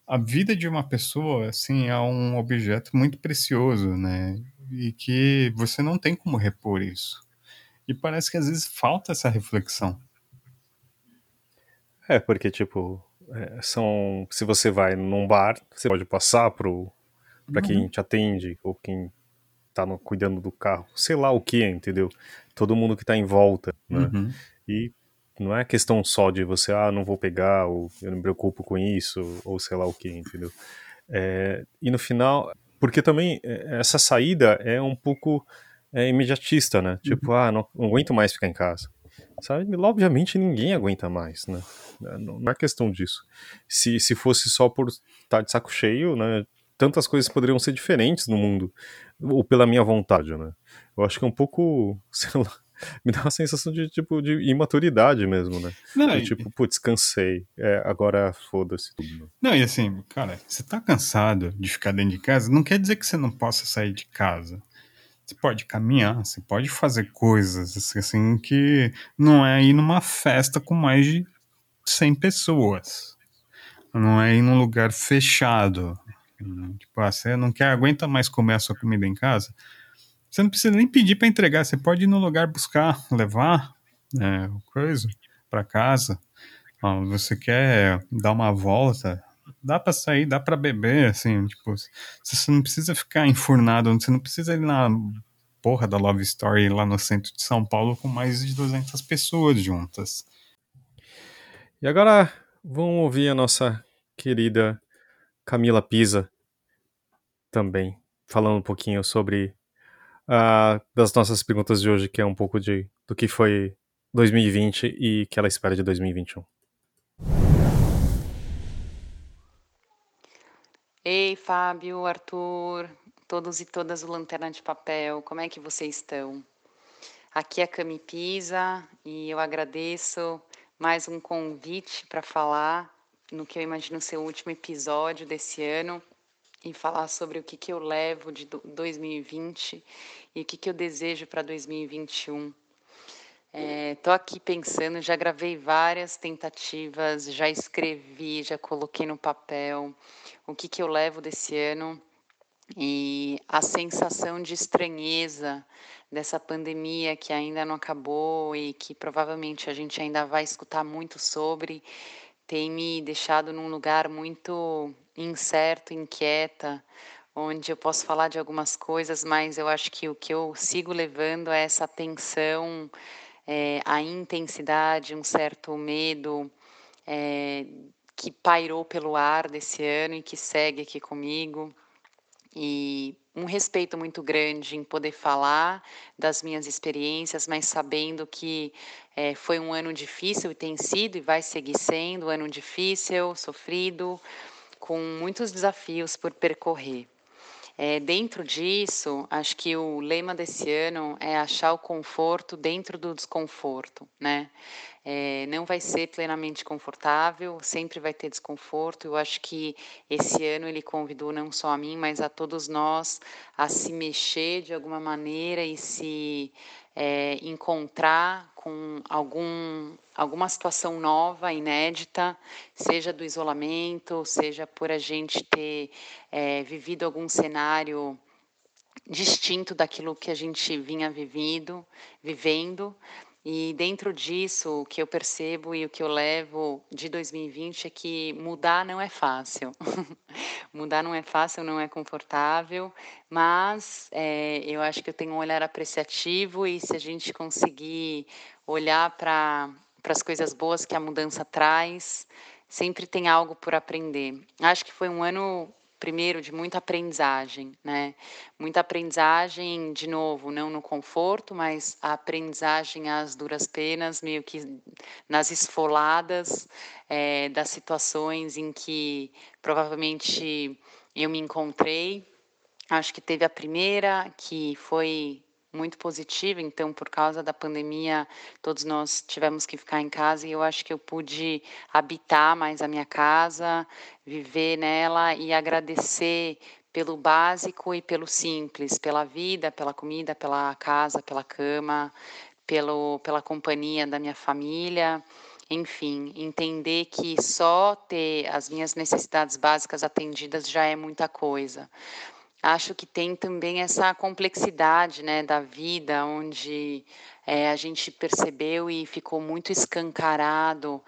a vida de uma pessoa assim é um objeto muito precioso, né? E que você não tem como repor isso. E parece que às vezes falta essa reflexão. É, porque tipo, é, são se você vai num bar, você pode passar pro para quem uhum. te atende ou quem tá no, cuidando do carro, sei lá o que, entendeu? Todo mundo que tá em volta, né? Uhum. E não é questão só de você, ah, não vou pegar, ou eu não me preocupo com isso, ou sei lá o que, entendeu? É, e no final, porque também é, essa saída é um pouco é, imediatista, né? Tipo, uhum. ah, não, não, aguento mais ficar em casa. Sabe? Obviamente ninguém aguenta mais, né? Não, não é questão disso. Se, se fosse só por estar tá de saco cheio, né? Tantas coisas poderiam ser diferentes no mundo, ou pela minha vontade, né? Eu acho que é um pouco, [laughs] sei lá, me dá uma sensação de tipo de imaturidade mesmo, né? Não, de, tipo, putz, cansei, é, agora foda-se tudo. Né? Não, e assim, cara, você tá cansado de ficar dentro de casa, não quer dizer que você não possa sair de casa. Você pode caminhar, você pode fazer coisas assim que não é ir numa festa com mais de 100 pessoas. Não é ir num lugar fechado. Tipo, ah, você não quer, aguenta mais comer a sua comida em casa? Você não precisa nem pedir para entregar, você pode ir no lugar buscar, levar é, coisa para casa. você quer dar uma volta, dá para sair, dá para beber, assim, tipo, você não precisa ficar enfurnado, você não precisa ir na porra da Love Story lá no centro de São Paulo com mais de 200 pessoas juntas. E agora vamos ouvir a nossa querida Camila Pisa também, falando um pouquinho sobre uh, das nossas perguntas de hoje, que é um pouco de do que foi 2020 e que ela espera de 2021. Ei, Fábio, Arthur, todos e todas do Lanterna de Papel, como é que vocês estão? Aqui é a Cami Pisa e eu agradeço mais um convite para falar no que eu imagino ser o último episódio desse ano e falar sobre o que, que eu levo de 2020 e o que, que eu desejo para 2021. Estou é, aqui pensando, já gravei várias tentativas, já escrevi, já coloquei no papel o que, que eu levo desse ano e a sensação de estranheza dessa pandemia que ainda não acabou e que provavelmente a gente ainda vai escutar muito sobre tem me deixado num lugar muito incerto, inquieta, onde eu posso falar de algumas coisas, mas eu acho que o que eu sigo levando é essa tensão, é, a intensidade, um certo medo é, que pairou pelo ar desse ano e que segue aqui comigo. E um respeito muito grande em poder falar das minhas experiências, mas sabendo que é, foi um ano difícil e tem sido e vai seguir sendo um ano difícil, sofrido, com muitos desafios por percorrer. É, dentro disso, acho que o lema desse ano é achar o conforto dentro do desconforto, né? É, não vai ser plenamente confortável, sempre vai ter desconforto. Eu acho que esse ano ele convidou não só a mim, mas a todos nós a se mexer de alguma maneira e se é, encontrar com algum, alguma situação nova, inédita, seja do isolamento, seja por a gente ter é, vivido algum cenário distinto daquilo que a gente vinha vivido, vivendo. E dentro disso, o que eu percebo e o que eu levo de 2020 é que mudar não é fácil. [laughs] mudar não é fácil, não é confortável, mas é, eu acho que eu tenho um olhar apreciativo e se a gente conseguir olhar para as coisas boas que a mudança traz, sempre tem algo por aprender. Acho que foi um ano primeiro de muita aprendizagem, né? Muita aprendizagem, de novo, não no conforto, mas a aprendizagem às duras penas, meio que nas esfoladas é, das situações em que provavelmente eu me encontrei. Acho que teve a primeira, que foi muito positiva, então por causa da pandemia todos nós tivemos que ficar em casa e eu acho que eu pude habitar mais a minha casa, viver nela e agradecer pelo básico e pelo simples, pela vida, pela comida, pela casa, pela cama, pelo, pela companhia da minha família. Enfim, entender que só ter as minhas necessidades básicas atendidas já é muita coisa acho que tem também essa complexidade né, da vida, onde é, a gente percebeu e ficou muito escancarado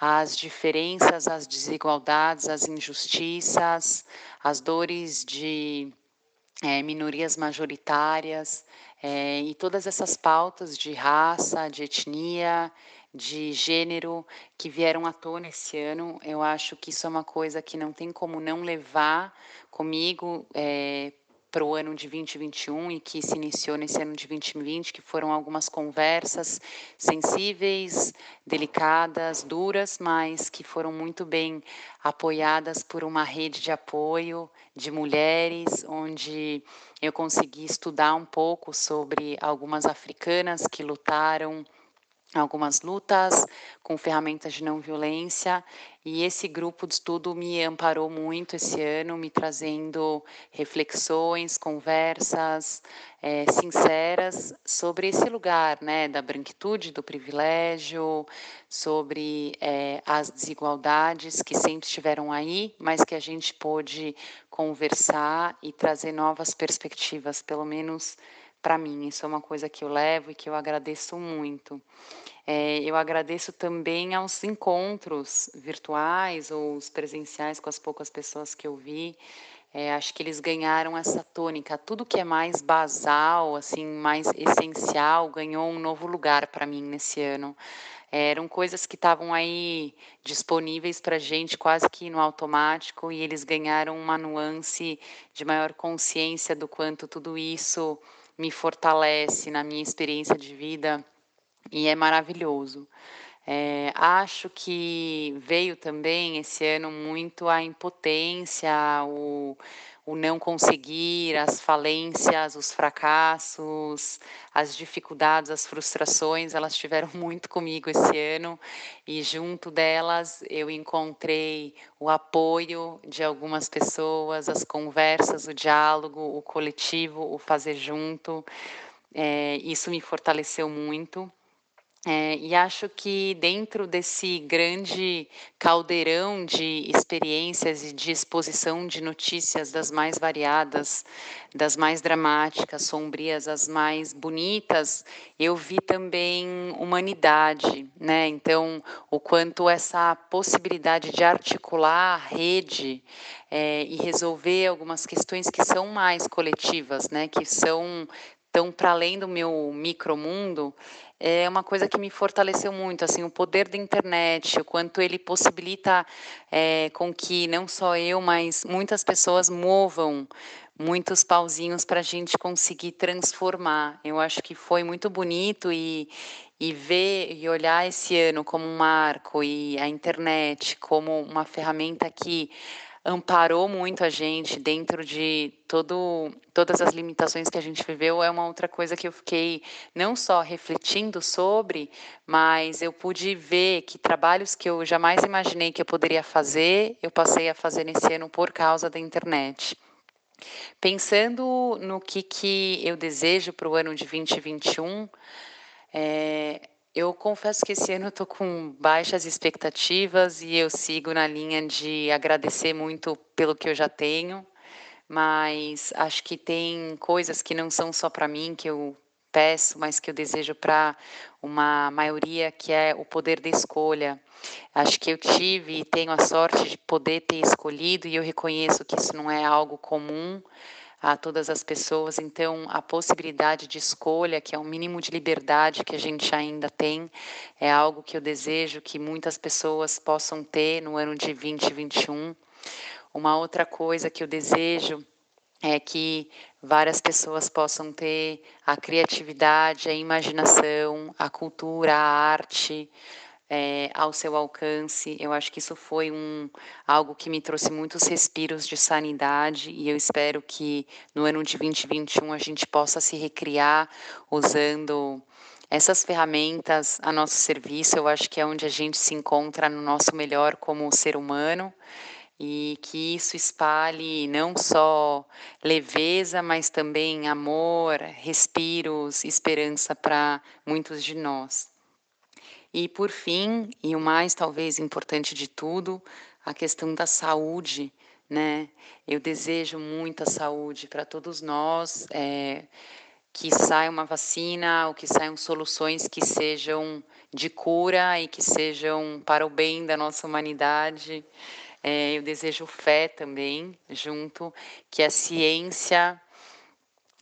as diferenças, as desigualdades, as injustiças, as dores de é, minorias majoritárias é, e todas essas pautas de raça, de etnia, de gênero que vieram à tona esse ano. Eu acho que isso é uma coisa que não tem como não levar comigo é, para o ano de 2021 e que se iniciou nesse ano de 2020, que foram algumas conversas sensíveis, delicadas, duras, mas que foram muito bem apoiadas por uma rede de apoio de mulheres, onde eu consegui estudar um pouco sobre algumas africanas que lutaram algumas lutas com ferramentas de não violência e esse grupo de estudo me amparou muito esse ano, me trazendo reflexões, conversas é, sinceras sobre esse lugar, né, da branquitude, do privilégio, sobre é, as desigualdades que sempre estiveram aí, mas que a gente pôde conversar e trazer novas perspectivas, pelo menos para mim. Isso é uma coisa que eu levo e que eu agradeço muito. É, eu agradeço também aos encontros virtuais ou os presenciais com as poucas pessoas que eu vi. É, acho que eles ganharam essa tônica. Tudo que é mais basal, assim, mais essencial, ganhou um novo lugar para mim nesse ano. É, eram coisas que estavam aí disponíveis para gente quase que no automático e eles ganharam uma nuance de maior consciência do quanto tudo isso me fortalece na minha experiência de vida e é maravilhoso. É, acho que veio também esse ano muito a impotência, o, o não conseguir, as falências, os fracassos, as dificuldades, as frustrações, elas estiveram [laughs] muito comigo esse ano e junto delas eu encontrei o apoio de algumas pessoas, as conversas, o diálogo, o coletivo, o fazer junto. É, isso me fortaleceu muito. É, e acho que dentro desse grande caldeirão de experiências e de exposição de notícias das mais variadas, das mais dramáticas, sombrias, as mais bonitas, eu vi também humanidade, né? Então, o quanto essa possibilidade de articular a rede é, e resolver algumas questões que são mais coletivas, né? Que são tão para além do meu micromundo, é uma coisa que me fortaleceu muito, assim, o poder da internet, o quanto ele possibilita é, com que não só eu, mas muitas pessoas movam muitos pauzinhos para a gente conseguir transformar. Eu acho que foi muito bonito e, e ver e olhar esse ano como um marco e a internet como uma ferramenta que amparou muito a gente dentro de todo, todas as limitações que a gente viveu é uma outra coisa que eu fiquei não só refletindo sobre, mas eu pude ver que trabalhos que eu jamais imaginei que eu poderia fazer, eu passei a fazer nesse ano por causa da internet. Pensando no que, que eu desejo para o ano de 2021, é, eu confesso que esse ano estou com baixas expectativas e eu sigo na linha de agradecer muito pelo que eu já tenho, mas acho que tem coisas que não são só para mim que eu peço, mas que eu desejo para uma maioria, que é o poder da escolha. Acho que eu tive e tenho a sorte de poder ter escolhido, e eu reconheço que isso não é algo comum a todas as pessoas. Então, a possibilidade de escolha, que é o mínimo de liberdade que a gente ainda tem, é algo que eu desejo que muitas pessoas possam ter no ano de 2021. Uma outra coisa que eu desejo é que várias pessoas possam ter a criatividade, a imaginação, a cultura, a arte é, ao seu alcance. Eu acho que isso foi um, algo que me trouxe muitos respiros de sanidade e eu espero que no ano de 2021 a gente possa se recriar usando essas ferramentas a nosso serviço. Eu acho que é onde a gente se encontra no nosso melhor como ser humano e que isso espalhe não só leveza, mas também amor, respiros, esperança para muitos de nós. E por fim, e o mais talvez importante de tudo, a questão da saúde, né? Eu desejo muita saúde para todos nós, é, que saia uma vacina ou que saiam soluções que sejam de cura e que sejam para o bem da nossa humanidade. É, eu desejo fé também, junto, que a ciência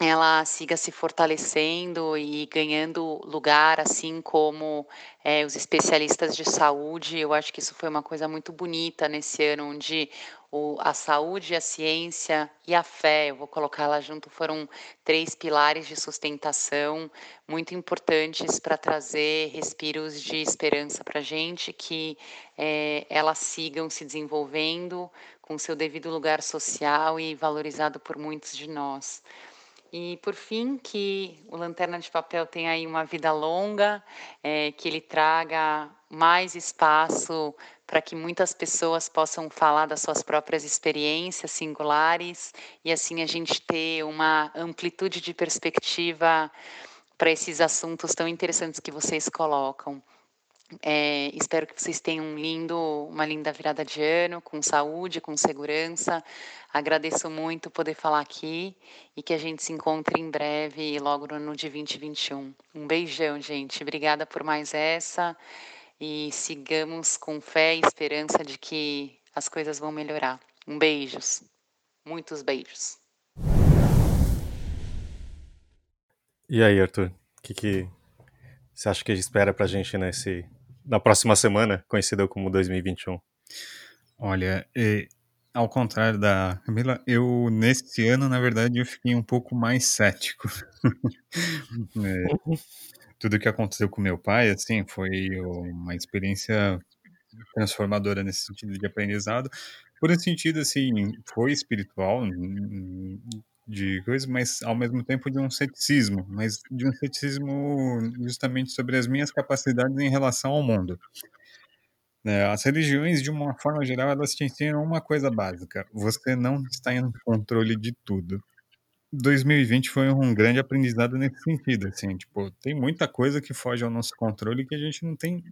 ela siga se fortalecendo e ganhando lugar, assim como é, os especialistas de saúde. Eu acho que isso foi uma coisa muito bonita nesse ano, onde o, a saúde, a ciência e a fé, eu vou colocar lá junto, foram três pilares de sustentação muito importantes para trazer respiros de esperança para a gente, que é, elas sigam se desenvolvendo com seu devido lugar social e valorizado por muitos de nós. E, por fim, que o Lanterna de Papel tenha aí uma vida longa, é, que ele traga mais espaço para que muitas pessoas possam falar das suas próprias experiências singulares e assim a gente ter uma amplitude de perspectiva para esses assuntos tão interessantes que vocês colocam. É, espero que vocês tenham um lindo, uma linda virada de ano, com saúde, com segurança. Agradeço muito poder falar aqui e que a gente se encontre em breve, logo no ano de 2021. Um beijão, gente. Obrigada por mais essa e sigamos com fé e esperança de que as coisas vão melhorar. Um beijos, muitos beijos. E aí, Arthur, o que, que você acha que espera pra gente nesse na próxima semana, conhecida como 2021? Olha, e, ao contrário da Camila, eu nesse ano, na verdade, eu fiquei um pouco mais cético. [laughs] é, tudo que aconteceu com meu pai, assim, foi uma experiência transformadora nesse sentido de aprendizado. Por um sentido, assim, foi espiritual, de coisa, mas ao mesmo tempo de um ceticismo, mas de um ceticismo justamente sobre as minhas capacidades em relação ao mundo. É, as religiões, de uma forma geral, elas te ensinam uma coisa básica: você não está em controle de tudo. 2020 foi um grande aprendizado nesse sentido, assim, tipo, tem muita coisa que foge ao nosso controle que a gente não tem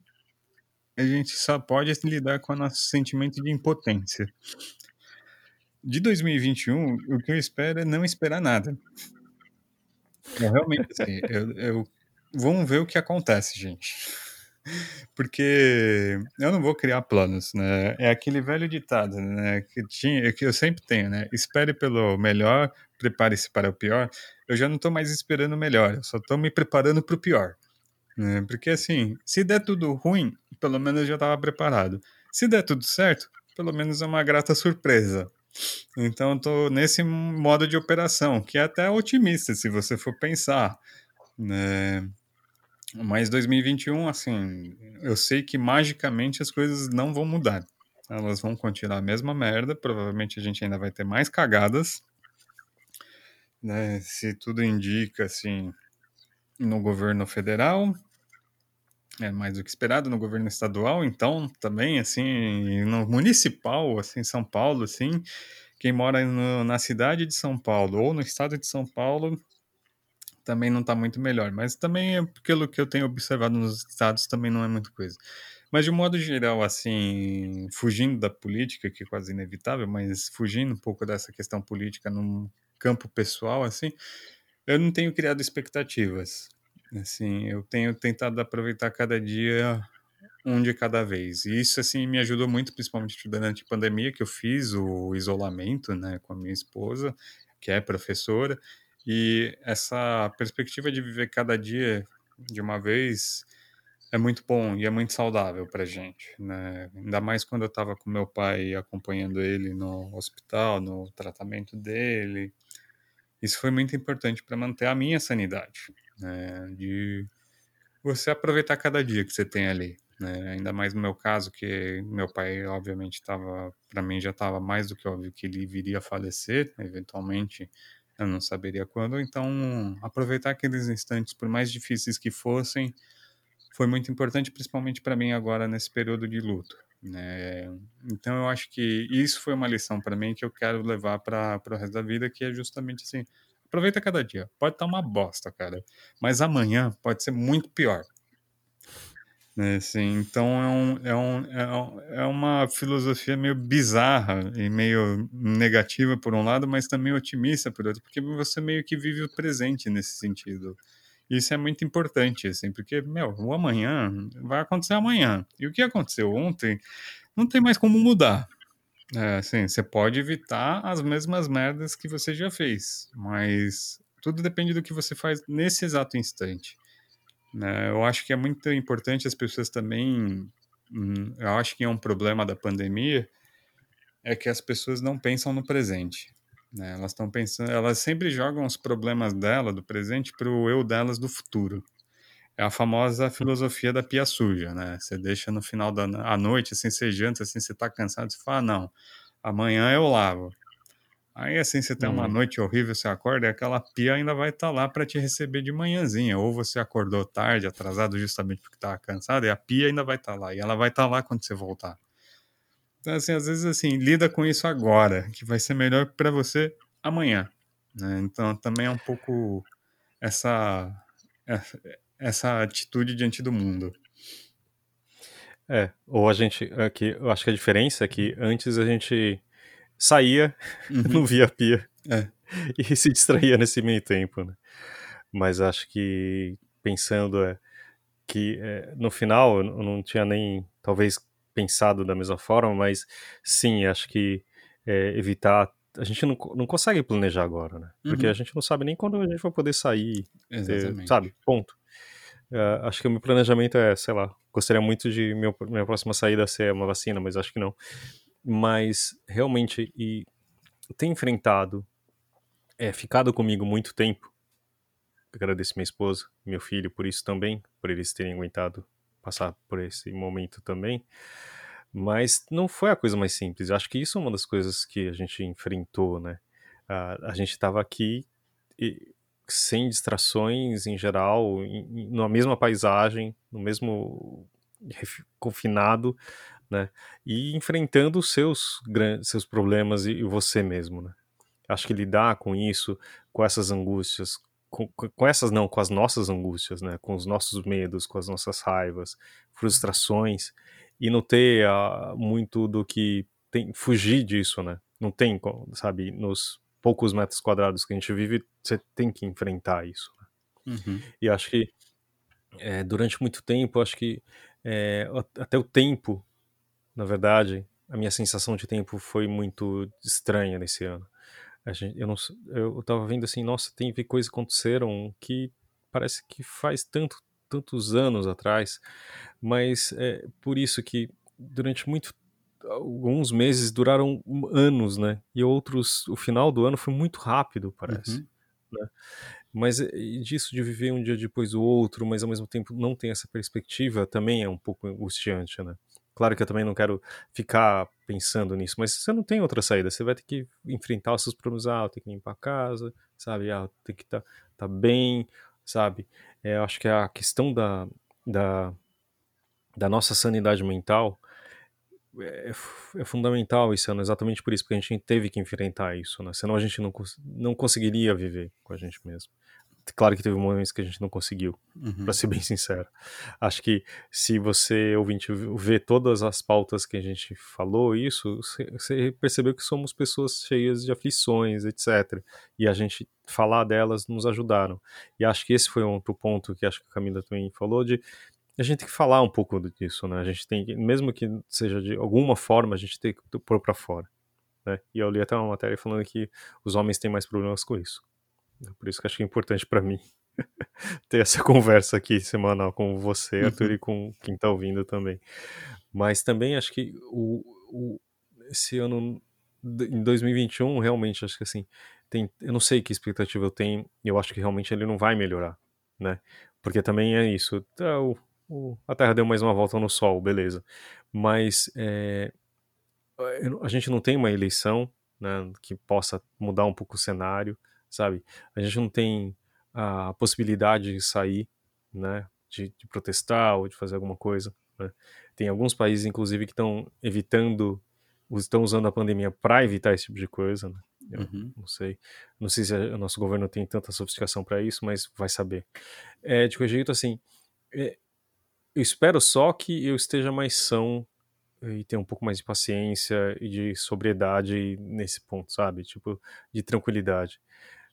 a gente só pode lidar com o nosso sentimento de impotência. De 2021, o que eu espero é não esperar nada. Eu, realmente, assim, [laughs] eu, eu, vamos ver o que acontece, gente. Porque eu não vou criar planos, né? É aquele velho ditado, né? Que, tinha, que eu sempre tenho, né? Espere pelo melhor, prepare-se para o pior, eu já não estou mais esperando o melhor, eu só estou me preparando para o pior. Né? Porque assim, se der tudo ruim, pelo menos eu já estava preparado. Se der tudo certo, pelo menos é uma grata surpresa. Então estou nesse modo de operação, que é até otimista se você for pensar. Né? Mas 2021, assim, eu sei que magicamente as coisas não vão mudar. Elas vão continuar a mesma merda, provavelmente a gente ainda vai ter mais cagadas, né, se tudo indica assim no governo federal, é mais do que esperado no governo estadual, então também assim no municipal, assim São Paulo, assim quem mora no, na cidade de São Paulo ou no estado de São Paulo também não está muito melhor, mas também é pelo que eu tenho observado nos estados também não é muita coisa. Mas de um modo geral, assim, fugindo da política, que é quase inevitável, mas fugindo um pouco dessa questão política num campo pessoal, assim, eu não tenho criado expectativas. Assim, eu tenho tentado aproveitar cada dia um de cada vez. E isso, assim, me ajudou muito, principalmente durante a pandemia, que eu fiz o isolamento, né, com a minha esposa, que é professora, e essa perspectiva de viver cada dia de uma vez é muito bom e é muito saudável para gente, né? Ainda mais quando eu estava com meu pai acompanhando ele no hospital, no tratamento dele. Isso foi muito importante para manter a minha sanidade, né? De você aproveitar cada dia que você tem ali, né? Ainda mais no meu caso, que meu pai, obviamente, estava, para mim, já estava mais do que óbvio que ele viria a falecer, eventualmente, eu não saberia quando. Então, aproveitar aqueles instantes, por mais difíceis que fossem, foi muito importante, principalmente para mim agora nesse período de luto. Né? Então, eu acho que isso foi uma lição para mim que eu quero levar para o resto da vida, que é justamente assim. Aproveita cada dia. Pode estar uma bosta, cara. Mas amanhã pode ser muito pior. Assim, então é, um, é, um, é, um, é uma filosofia meio bizarra e meio negativa por um lado, mas também otimista por outro, porque você meio que vive o presente nesse sentido. Isso é muito importante, assim, porque, meu, o amanhã vai acontecer amanhã. E o que aconteceu ontem não tem mais como mudar. É, assim, você pode evitar as mesmas merdas que você já fez, mas tudo depende do que você faz nesse exato instante. Né? Eu acho que é muito importante as pessoas também. Hum, eu acho que é um problema da pandemia é que as pessoas não pensam no presente. Né? Elas estão pensando, elas sempre jogam os problemas dela do presente para o eu delas do futuro. É a famosa filosofia da pia suja, né? Você deixa no final da noite, assim, você janta, assim, você tá cansado, você fala, ah, não, amanhã eu lavo. Aí assim você tem uma uhum. noite horrível, você acorda e aquela pia ainda vai estar tá lá para te receber de manhãzinha. Ou você acordou tarde, atrasado justamente porque estava cansado, e a pia ainda vai estar tá lá. E ela vai estar tá lá quando você voltar. Então, assim, às vezes, assim, lida com isso agora, que vai ser melhor para você amanhã. Né? Então, também é um pouco essa, essa atitude diante do mundo. É, ou a gente, aqui, eu acho que a diferença é que antes a gente saía, [laughs] uhum. não via a pia. É. [laughs] E se distraía nesse meio tempo, né? Mas acho que pensando é, que é, no final eu não tinha nem talvez pensado da mesma forma, mas sim, acho que é, evitar. A gente não, não consegue planejar agora, né? Porque uhum. a gente não sabe nem quando a gente vai poder sair, ter, sabe? Ponto. Uh, acho que o meu planejamento é, sei lá, gostaria muito de meu, minha próxima saída ser uma vacina, mas acho que não mas realmente e tem enfrentado, é, ficado comigo muito tempo. Agradeço minha esposa, meu filho por isso também, por eles terem aguentado passar por esse momento também. Mas não foi a coisa mais simples. Acho que isso é uma das coisas que a gente enfrentou, né? a gente estava aqui e, sem distrações em geral, em, na mesma paisagem, no mesmo confinado, né? E enfrentando os seus grandes, seus problemas e, e você mesmo, né? Acho que lidar com isso, com essas angústias, com, com, essas não, com as nossas angústias, né? Com os nossos medos, com as nossas raivas, frustrações e não ter uh, muito do que tem fugir disso, né? Não tem, sabe, nos poucos metros quadrados que a gente vive, você tem que enfrentar isso. Né? Uhum. E acho que é, durante muito tempo, acho que é, até o tempo na verdade, a minha sensação de tempo foi muito estranha nesse ano. Gente, eu, não, eu tava vendo assim, nossa, tem coisas que aconteceram que parece que faz tanto, tantos anos atrás, mas é por isso que durante muito alguns meses duraram anos, né? E outros, o final do ano foi muito rápido, parece. Uhum. Né? Mas disso de viver um dia depois do outro, mas ao mesmo tempo não tem essa perspectiva, também é um pouco angustiante, né? Claro que eu também não quero ficar pensando nisso, mas você não tem outra saída. Você vai ter que enfrentar os seus problemas. Ah, eu tenho que limpar a casa, sabe? Ah, tem que estar tá, tá bem, sabe? É, eu acho que a questão da, da, da nossa sanidade mental é, é, fundamental esse ano, exatamente por isso, porque a gente teve que enfrentar isso, né? Senão a gente não, não conseguiria viver com a gente mesmo. claro que teve momentos que a gente não conseguiu, Uhum. para ser bem sincero. Acho que se você, ouvinte, vê todas as pautas que a gente falou, isso, você percebeu que somos pessoas cheias de aflições, etc. E a gente falar delas nos ajudaram. E acho que esse foi outro ponto que acho que a Camila também falou, de a gente tem que falar um pouco disso, né? A gente tem que, mesmo que seja de alguma forma, a gente tem que pôr para fora. Né? E eu li até uma matéria falando que os homens têm mais problemas com isso. Por isso que acho que é importante para mim [laughs] ter essa conversa aqui semanal com você, Arthur, uhum. e com quem está ouvindo também. Mas também acho que o, o, esse ano, em 2021, realmente, acho que assim, tem, eu não sei que expectativa eu tenho, eu acho que realmente ele não vai melhorar, né? Porque também é isso, tá, o, a Terra deu mais uma volta no Sol, beleza. Mas é, a gente não tem uma eleição né, que possa mudar um pouco o cenário sabe? A gente não tem a possibilidade de sair, né? De, de protestar ou de fazer alguma coisa. Né? Tem alguns países, inclusive, que estão evitando, estão usando a pandemia para evitar esse tipo de coisa. Né? Eu uhum. não sei. Não sei se o nosso governo tem tanta sofisticação para isso, mas vai saber. É, de qualquer jeito, assim, é, eu espero só que eu esteja mais são e ter um pouco mais de paciência e de sobriedade nesse ponto, sabe? Tipo, de tranquilidade.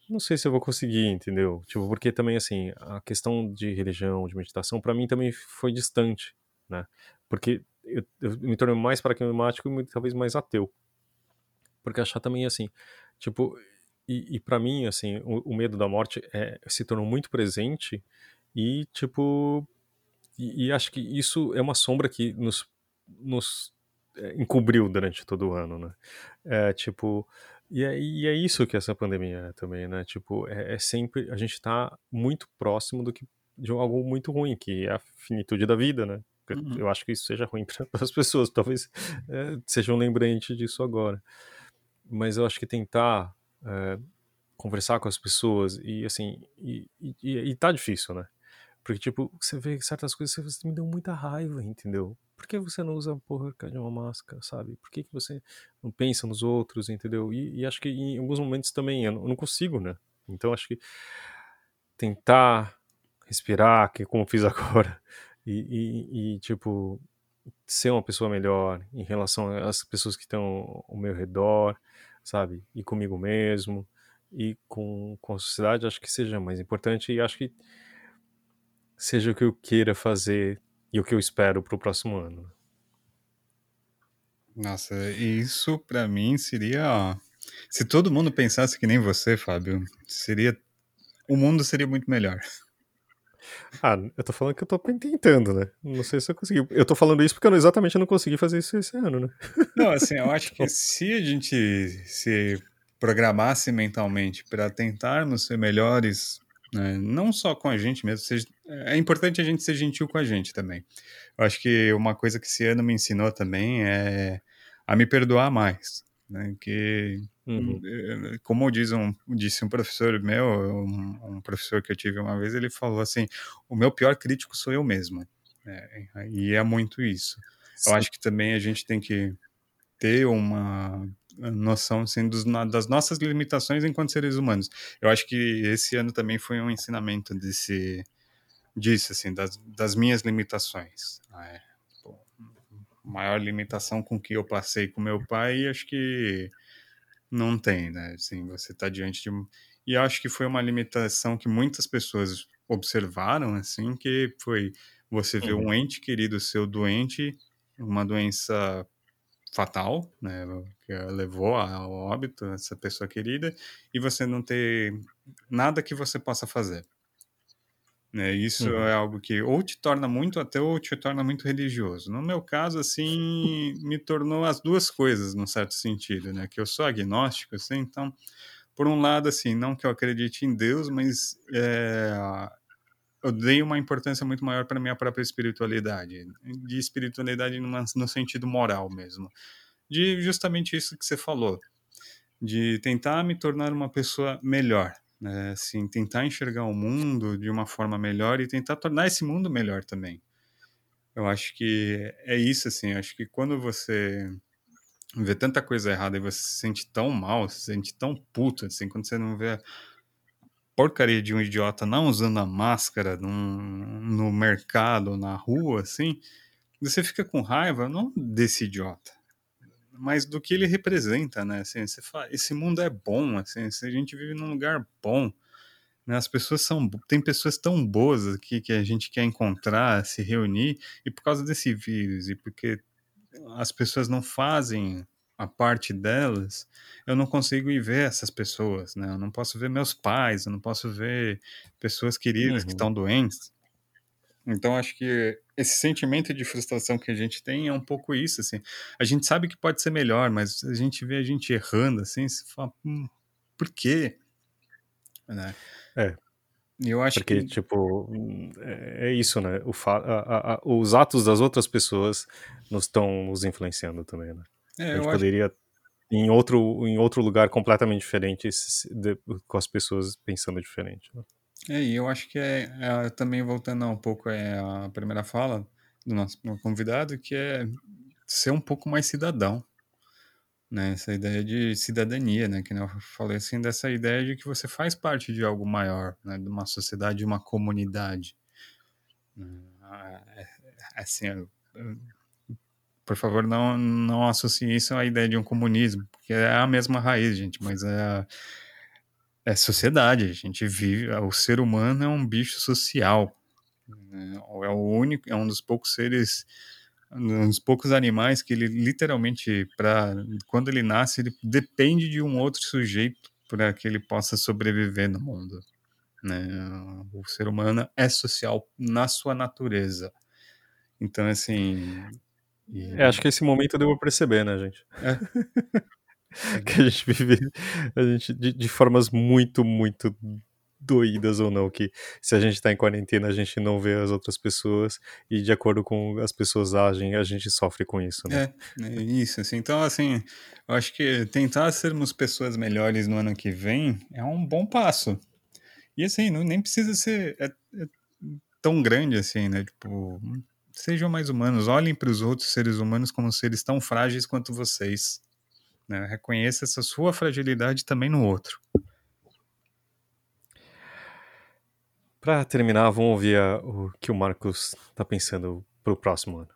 Não sei se eu vou conseguir, entendeu? Tipo, porque também, assim, a questão de religião, de meditação, para mim também foi distante, né? Porque eu, eu me tornei mais pragmático e talvez mais ateu. Porque achar também, assim, tipo, e, e para mim, assim, o, o, medo da morte é, se tornou muito presente e, tipo, e, e, acho que isso é uma sombra que nos, nos é, encobriu durante todo o ano, né? É, tipo, e é, e é isso que essa pandemia é também, né? Tipo, é, é, sempre. A gente tá muito próximo do que de algo muito ruim, que é a finitude da vida, né? Uhum. Eu acho que isso seja ruim [laughs] para as pessoas, talvez é, seja um lembrante disso agora. Mas eu acho que tentar é, conversar com as pessoas e assim, e, e, e tá difícil, né? Porque, tipo, você vê certas coisas você me deu muita raiva, entendeu? Por que você não usa porra de uma máscara, sabe? Por que, que você não pensa nos outros, entendeu? E, e acho que em alguns momentos também eu não consigo, né? Então acho que tentar respirar, que é como fiz [laughs] agora, e, e, e, tipo, ser uma pessoa melhor em relação às pessoas que estão ao meu redor, sabe? E comigo mesmo, e com, com a sociedade, acho que seja mais importante e acho que seja o que eu queira fazer e o que eu espero para o próximo ano. Nossa, isso para mim seria. Se todo mundo pensasse que nem você, Fábio, seria. O mundo seria muito melhor. Ah, eu tô falando que eu tô tentando, né? Não sei se eu consegui. Eu tô falando isso porque eu exatamente não consegui fazer isso esse ano, né? Não, assim, eu acho que [laughs] se a gente se programasse mentalmente para tentarmos ser melhores né? Não só com a gente mesmo, seja, é importante a gente ser gentil com a gente também. Eu acho que uma coisa que esse ano me ensinou também é a me perdoar mais. Né? Que, uhum. Eh, como diz um, disse um professor meu, um, um, professor que eu tive uma vez, ele falou assim: o meu pior crítico sou eu mesmo. É, e é muito isso. Sim. Eu acho que também a gente tem que ter uma noção assim, dos, das nossas limitações enquanto seres humanos. Eu acho que esse ano também foi um ensinamento desse, disso, assim, das, das minhas limitações. Ah, é, pô, maior limitação com que eu passei com meu pai, acho que não tem, né? Assim, você está diante de e acho que foi uma limitação que muitas pessoas observaram, assim, que foi você ver um ente querido seu doente, uma doença fatal, né, que levou ao óbito essa pessoa querida, e você não ter nada que você possa fazer. Né, isso uhum. é algo que ou te torna muito ateu ou te torna muito religioso. No meu caso, assim, me tornou as duas coisas, num certo sentido, né, que eu sou agnóstico, assim, então, por um lado, assim, não que eu acredite em Deus, mas é, eu dei uma importância muito maior para minha própria espiritualidade, de espiritualidade numa, no sentido moral mesmo, de justamente isso que você falou, de tentar me tornar uma pessoa melhor, né? assim, tentar enxergar o mundo de uma forma melhor e tentar tornar esse mundo melhor também. Eu acho que é isso, assim, acho que quando você vê tanta coisa errada e você se sente tão mal, se sente tão puto, assim, quando você não vê porcaria de um idiota não usando a máscara num, no mercado, na rua, assim, você fica com raiva não desse idiota, mas do que ele representa, né? Assim, você fala, esse mundo é bom, assim, a gente vive num lugar bom, né? As pessoas são, tem pessoas tão boas aqui que a gente quer encontrar, se reunir, e por causa desse vírus e porque as pessoas não fazem a parte delas, eu não consigo ir ver essas pessoas, né? Eu não posso ver meus pais, eu não posso ver pessoas queridas uhum. que estão doentes. Então acho que esse sentimento de frustração que a gente tem é um pouco isso, assim. A gente sabe que pode ser melhor, mas a gente vê a gente errando, assim, se fala, hum, por quê? Né? É. Eu acho Porque, que... tipo, é, é isso, né? O fa... A, a, os atos das outras pessoas nos estão nos influenciando também, né? É, a gente poderia acho... em outro em outro lugar completamente diferente de, com as pessoas pensando diferente. Né? É, e eu acho que é, é, também voltando um pouco é, a primeira fala do nosso convidado, que é ser um pouco mais cidadão, né? Essa ideia de cidadania, né? Que eu falei assim dessa ideia de que você faz parte de algo maior, né? De uma sociedade, de uma comunidade. Ah, é, é, assim, por favor, não, não associe isso à ideia de um comunismo, porque é a mesma raiz, gente, mas é, é sociedade. A gente vive, o ser humano é um bicho social. Né? É o único, é um dos poucos seres, um dos poucos animais que ele literalmente, para quando ele nasce, ele depende de um outro sujeito para que ele possa sobreviver no mundo. Né? O ser humano é social na sua natureza. Então, assim, e... É, acho que esse momento deu pra perceber, né, gente? É. [laughs] [laughs] que a gente vive a gente, de, de, formas muito, muito doídas ou não, que se a gente tá em quarentena a gente não vê as outras pessoas e de acordo com as pessoas agem, a gente sofre com isso, né? É, é isso, assim, então assim, eu acho que tentar sermos pessoas melhores no ano que vem é um bom passo. E assim, não, nem precisa ser é, é tão grande assim, né? Tipo, sejam mais humanos, olhem para os outros seres humanos como seres tão frágeis quanto vocês. Né? Reconheça essa sua fragilidade também no outro. Para terminar, vamos ouvir a, o que o Marcos está pensando para o próximo ano.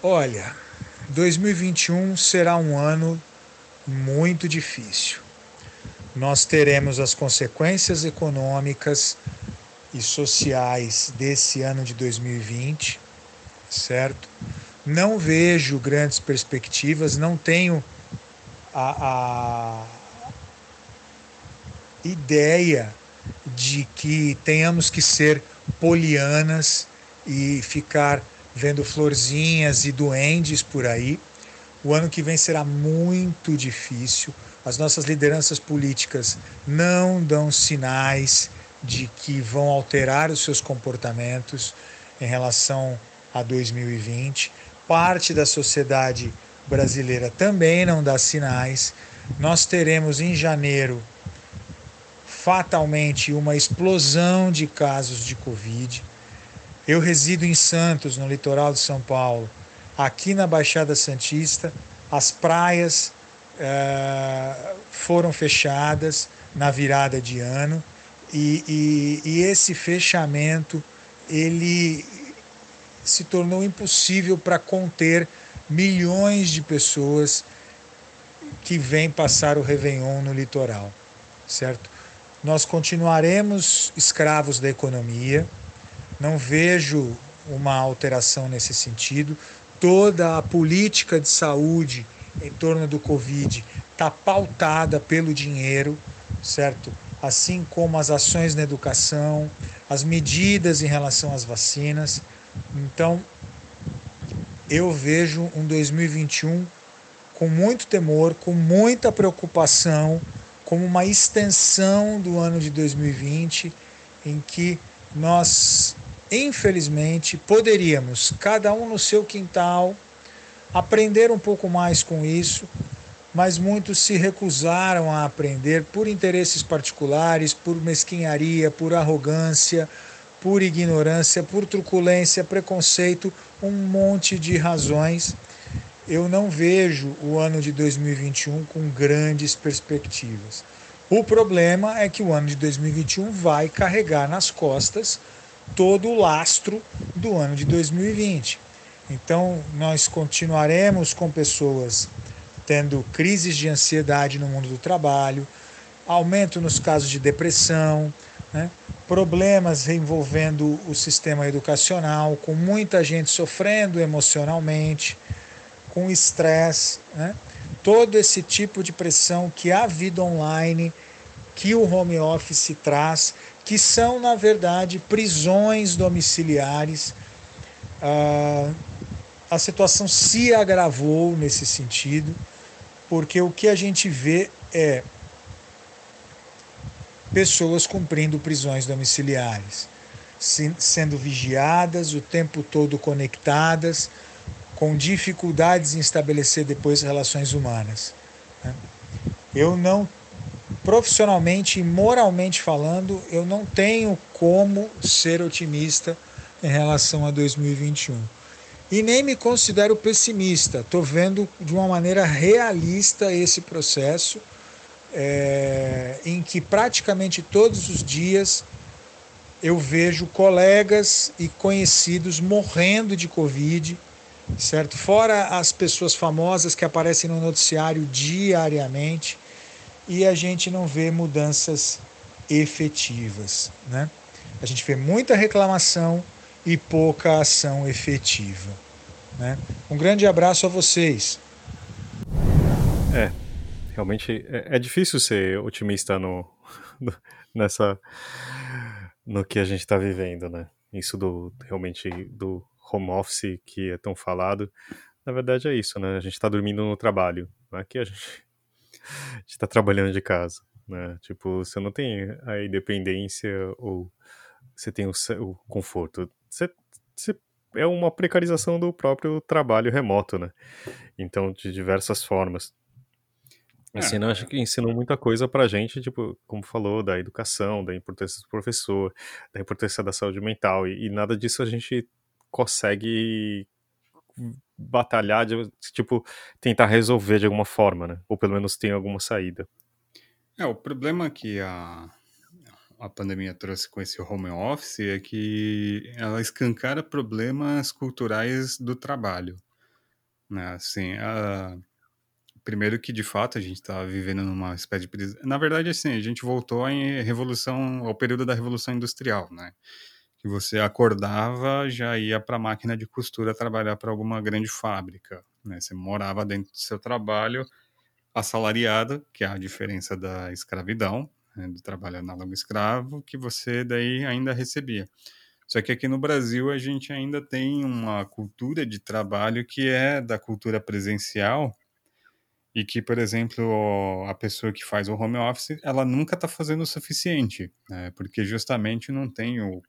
Olha, 2021 será um ano muito difícil. Nós teremos as consequências econômicas e sociais desse ano de 2020, certo? Não vejo grandes perspectivas, não tenho a, a ideia de que tenhamos que ser polianas e ficar vendo florzinhas e duendes por aí. O ano que vem será muito difícil. As nossas lideranças políticas não dão sinais de que vão alterar os seus comportamentos em relação a 2020. Parte da sociedade brasileira também não dá sinais. Nós teremos em janeiro fatalmente uma explosão de casos de Covid. Eu resido em Santos, no litoral de São Paulo. Aqui na Baixada Santista, as praias uh, foram fechadas na virada de ano e, e, e esse fechamento ele se tornou impossível para conter milhões de pessoas que vêm passar o Réveillon no litoral, certo? Nós continuaremos escravos da economia, não vejo uma alteração nesse sentido. Toda a política de saúde em torno do Covid está pautada pelo dinheiro, certo? assim como as ações na educação, as medidas em relação às vacinas. Então, eu vejo um 2021 com muito temor, com muita preocupação, como uma extensão do ano de 2020, em que nós, infelizmente, poderíamos, cada um no seu quintal, aprender um pouco mais com isso, mas muitos se recusaram a aprender por interesses particulares, por mesquinharia, por arrogância, por ignorância, por truculência, preconceito, um monte de razões. eu não vejo o ano de 2021 com grandes perspectivas. O problema é que o ano de 2021 vai carregar nas costas todo o lastro do ano de 2020. Então, nós continuaremos com pessoas tendo crises de ansiedade no mundo do trabalho, aumento nos casos de depressão, né? problemas envolvendo o sistema educacional, com muita gente sofrendo emocionalmente, com estresse, né? todo esse tipo de pressão que a vida online, que o home office traz, que são, na verdade, prisões domiciliares. Ah, a situação se agravou nesse sentido, porque o que a gente vê é pessoas cumprindo prisões domiciliares, sendo vigiadas o tempo todo conectadas, com dificuldades em estabelecer depois relações humanas. Né? Eu não, profissionalmente e moralmente falando, eu não tenho como ser otimista em relação a 2021. E nem me considero pessimista, estou vendo de uma maneira realista esse processo, é, em que praticamente todos os dias eu vejo colegas e conhecidos morrendo de Covid, certo? Fora as pessoas famosas que aparecem no noticiário diariamente e a gente não vê mudanças efetivas, né? A gente vê muita reclamação e pouca ação efetiva, né? Um grande abraço a vocês. É, realmente é, é difícil ser otimista no, [laughs] no, nessa no que a gente está vivendo, né? Isso do realmente do home office que é tão falado, na verdade é isso, né? A gente está dormindo no trabalho. Aqui [laughs] a gente está trabalhando de casa, né? Tipo, você não tem a independência ou você tem o, o conforto. Você, você é uma precarização do próprio trabalho remoto, né? Então, de diversas formas. Assim, é, acho que ensinou muita coisa pra gente, tipo, como falou, da educação, da importância do professor, da importância da saúde mental, e, e nada disso a gente consegue batalhar, de, tipo, tentar resolver de alguma forma, né? Ou pelo menos tem alguma saída. É, o problema que a, a pandemia trouxe com esse home office é que ela escancara problemas culturais do trabalho. Né? Assim, a, primeiro que de fato a gente está vivendo numa espécie de na verdade assim a gente voltou à revolução ao período da revolução industrial né que você acordava, já ia para a máquina de costura trabalhar para alguma grande fábrica. Né? Você morava dentro do seu trabalho assalariado, que é a diferença da escravidão, né? do trabalho análogo escravo, que você daí ainda recebia. Só que aqui no Brasil a gente ainda tem uma cultura de trabalho que é da cultura presencial e que, por exemplo, a pessoa que faz o home office, ela nunca está fazendo o suficiente, né? porque justamente não tem o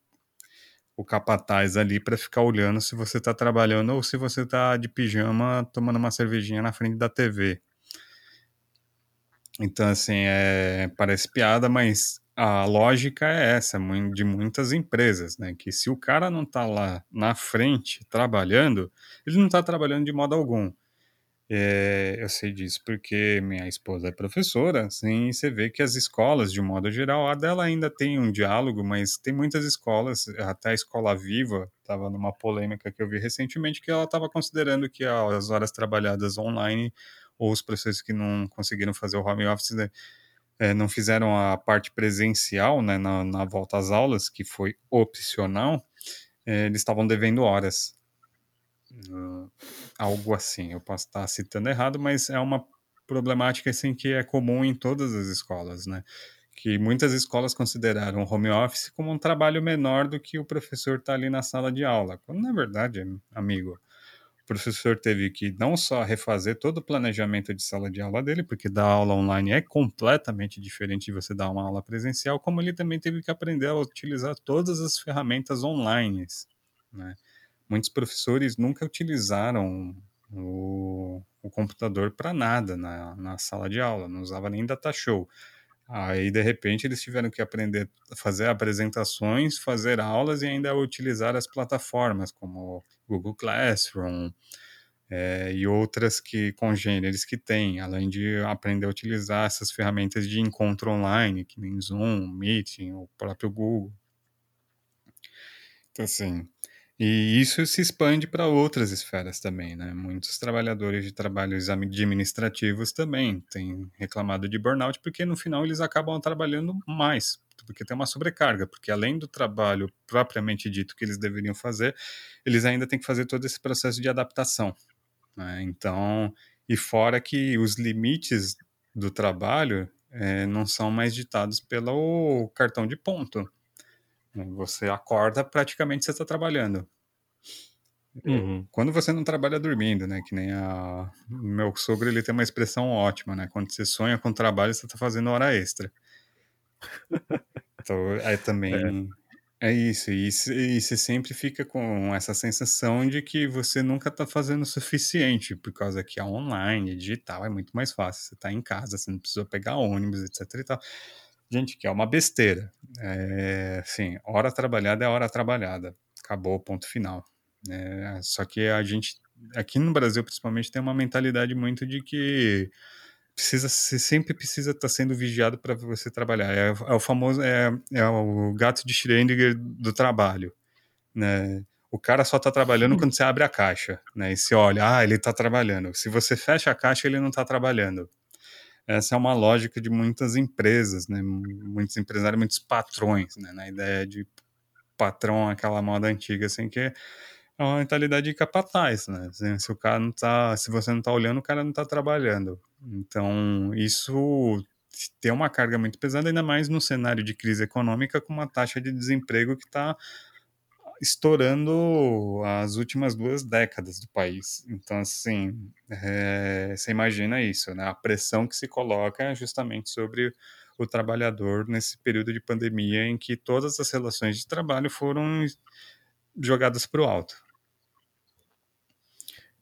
o capataz ali para ficar olhando se você está trabalhando ou se você está de pijama tomando uma cervejinha na frente da TV. Então, assim, é, parece piada, mas a lógica é essa de muitas empresas, né? Que se o cara não está lá na frente trabalhando, ele não está trabalhando de modo algum. É, eu sei disso porque minha esposa é professora, assim, e você vê que as escolas, de modo geral, a dela ainda tem um diálogo, mas tem muitas escolas, até a Escola Viva, estava numa polêmica que eu vi recentemente, que ela estava considerando que as horas trabalhadas online, ou os professores que não conseguiram fazer o home office, né, é, não fizeram a parte presencial, né, na, na volta às aulas, que foi opcional, é, eles estavam devendo horas. Uh, algo assim. Eu posso estar citando errado, mas é uma problemática assim que é comum em todas as escolas, né? Que muitas escolas consideraram o home office como um trabalho menor do que o professor estar tá ali na sala de aula. Quando na verdade, amigo, o professor teve que não só refazer todo o planejamento de sala de aula dele, porque dar aula online é completamente diferente de você dar uma aula presencial, como ele também teve que aprender a utilizar todas as ferramentas online, né? Muitos professores nunca utilizaram o, o computador para nada na, na sala de aula, não usava nem data show. Aí, de repente, eles tiveram que aprender a fazer apresentações, fazer aulas e ainda utilizar as plataformas como Google Classroom, é, e outras que congêneres que têm, além de aprender a utilizar essas ferramentas de encontro online, que nem Zoom, Meeting, o próprio Google. Então, assim, e isso se expande para outras esferas também, né? Muitos trabalhadores de trabalhos administrativos também têm reclamado de burnout, porque no final eles acabam trabalhando mais, porque tem uma sobrecarga, porque além do trabalho propriamente dito que eles deveriam fazer, eles ainda têm que fazer todo esse processo de adaptação. Né? Então, e fora que os limites do trabalho é, não são mais ditados pelo cartão de ponto. Você acorda, praticamente você está trabalhando. Uhum. Quando você não trabalha dormindo, né? Que nem a meu sogro, ele tem uma expressão ótima, né? Quando você sonha com trabalho, você está fazendo hora extra. então, aí também é. É isso, e, e você sempre fica com essa sensação de que você nunca está fazendo o suficiente, por causa que a online, digital, é muito mais fácil. Você está em casa, você não precisa pegar ônibus, etc e tal. Gente, que é uma besteira. É, assim, hora trabalhada é hora trabalhada. Acabou, ponto final. É, só que a gente, aqui no Brasil principalmente, tem uma mentalidade muito de que precisa você sempre precisa estar tá sendo vigiado para você trabalhar. É, é, o famoso é, é o gato de Schrödinger do trabalho, né? O cara só está trabalhando quando você abre a caixa, né? E você olha, ah, ele está trabalhando. Se você fecha a caixa, ele não está trabalhando. Essa é uma lógica de muitas empresas, né? Muitos empresários, muitos patrões, né? Na ideia de patrão, aquela moda antiga, assim, que é uma mentalidade de capataz, né? Se o cara não tá, se você não tá olhando, o cara não tá trabalhando. Então, isso tem uma carga muito pesada, ainda mais no cenário de crise econômica, com uma taxa de desemprego que está estourando as últimas duas décadas do país. Então, assim, é, você imagina isso, né? A pressão que se coloca justamente sobre o trabalhador nesse período de pandemia em que todas as relações de trabalho foram jogadas para o alto.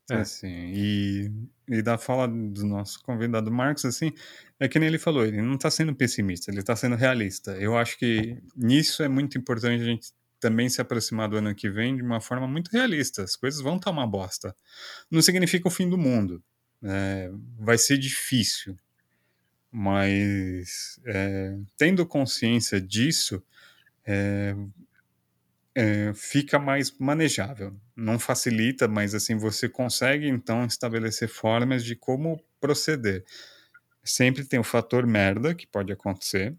É. Assim, e, e da fala do nosso convidado Marcos, assim, é que nem ele falou, ele não está sendo pessimista, ele está sendo realista. Eu acho que nisso é muito importante a gente também se aproximar do ano que vem de uma forma muito realista. As coisas vão estar tá uma bosta. Não significa o fim do mundo. É, vai ser difícil. Mas é, tendo consciência disso, é, é, fica mais manejável. Não facilita, mas assim você consegue então estabelecer formas de como proceder. Sempre tem o fator merda que pode acontecer,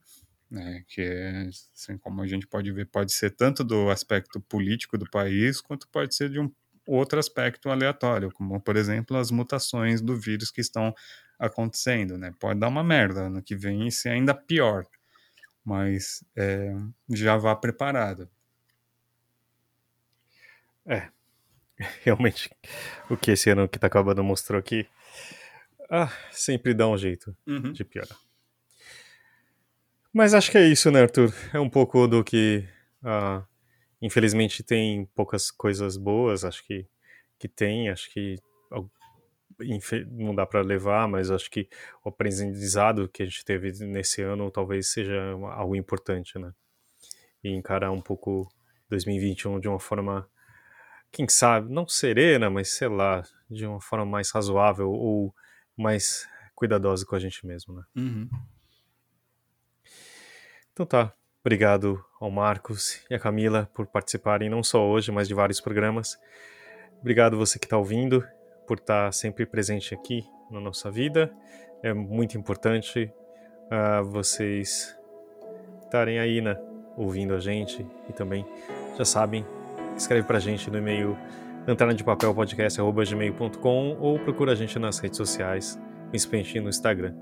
né, que é, assim, como a gente pode ver, pode ser tanto do aspecto político do país, quanto pode ser de um outro aspecto aleatório, como por exemplo as mutações do vírus que estão acontecendo, né? Pode dar uma merda ano que vem e ser ainda pior, mas é, já vá preparado. É. [laughs] Realmente, o que esse ano que tá acabando mostrou aqui. Ah, sempre dá um jeito uhum. de piorar. Mas acho que é isso, né, Arthur? É um pouco do que. Ah, infelizmente tem poucas coisas boas, acho que, que tem, acho que não dá para levar, mas acho que o aprendizado que a gente teve nesse ano talvez seja algo importante, né? E encarar um pouco 2021 de uma forma quem sabe, não serena, mas sei lá, de uma forma mais razoável ou mais cuidadosa com a gente mesmo, né? Uhum. Então tá, obrigado ao Marcos e à Camila por participarem não só hoje, mas de vários programas. Obrigado você que está ouvindo por estar tá sempre presente aqui na nossa vida. É muito importante uh, vocês estarem aí, né, ouvindo a gente e também já sabem escreve pra gente no e-mail lanterna de papel podcast@gmail.com ou procura a gente nas redes sociais, principalmente no Instagram.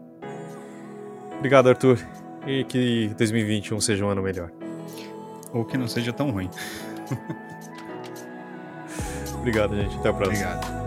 Obrigado, Arthur, e que 2021 seja um ano melhor. Ou que não seja tão ruim. [laughs] Obrigado, gente. Até a próxima. Obrigado.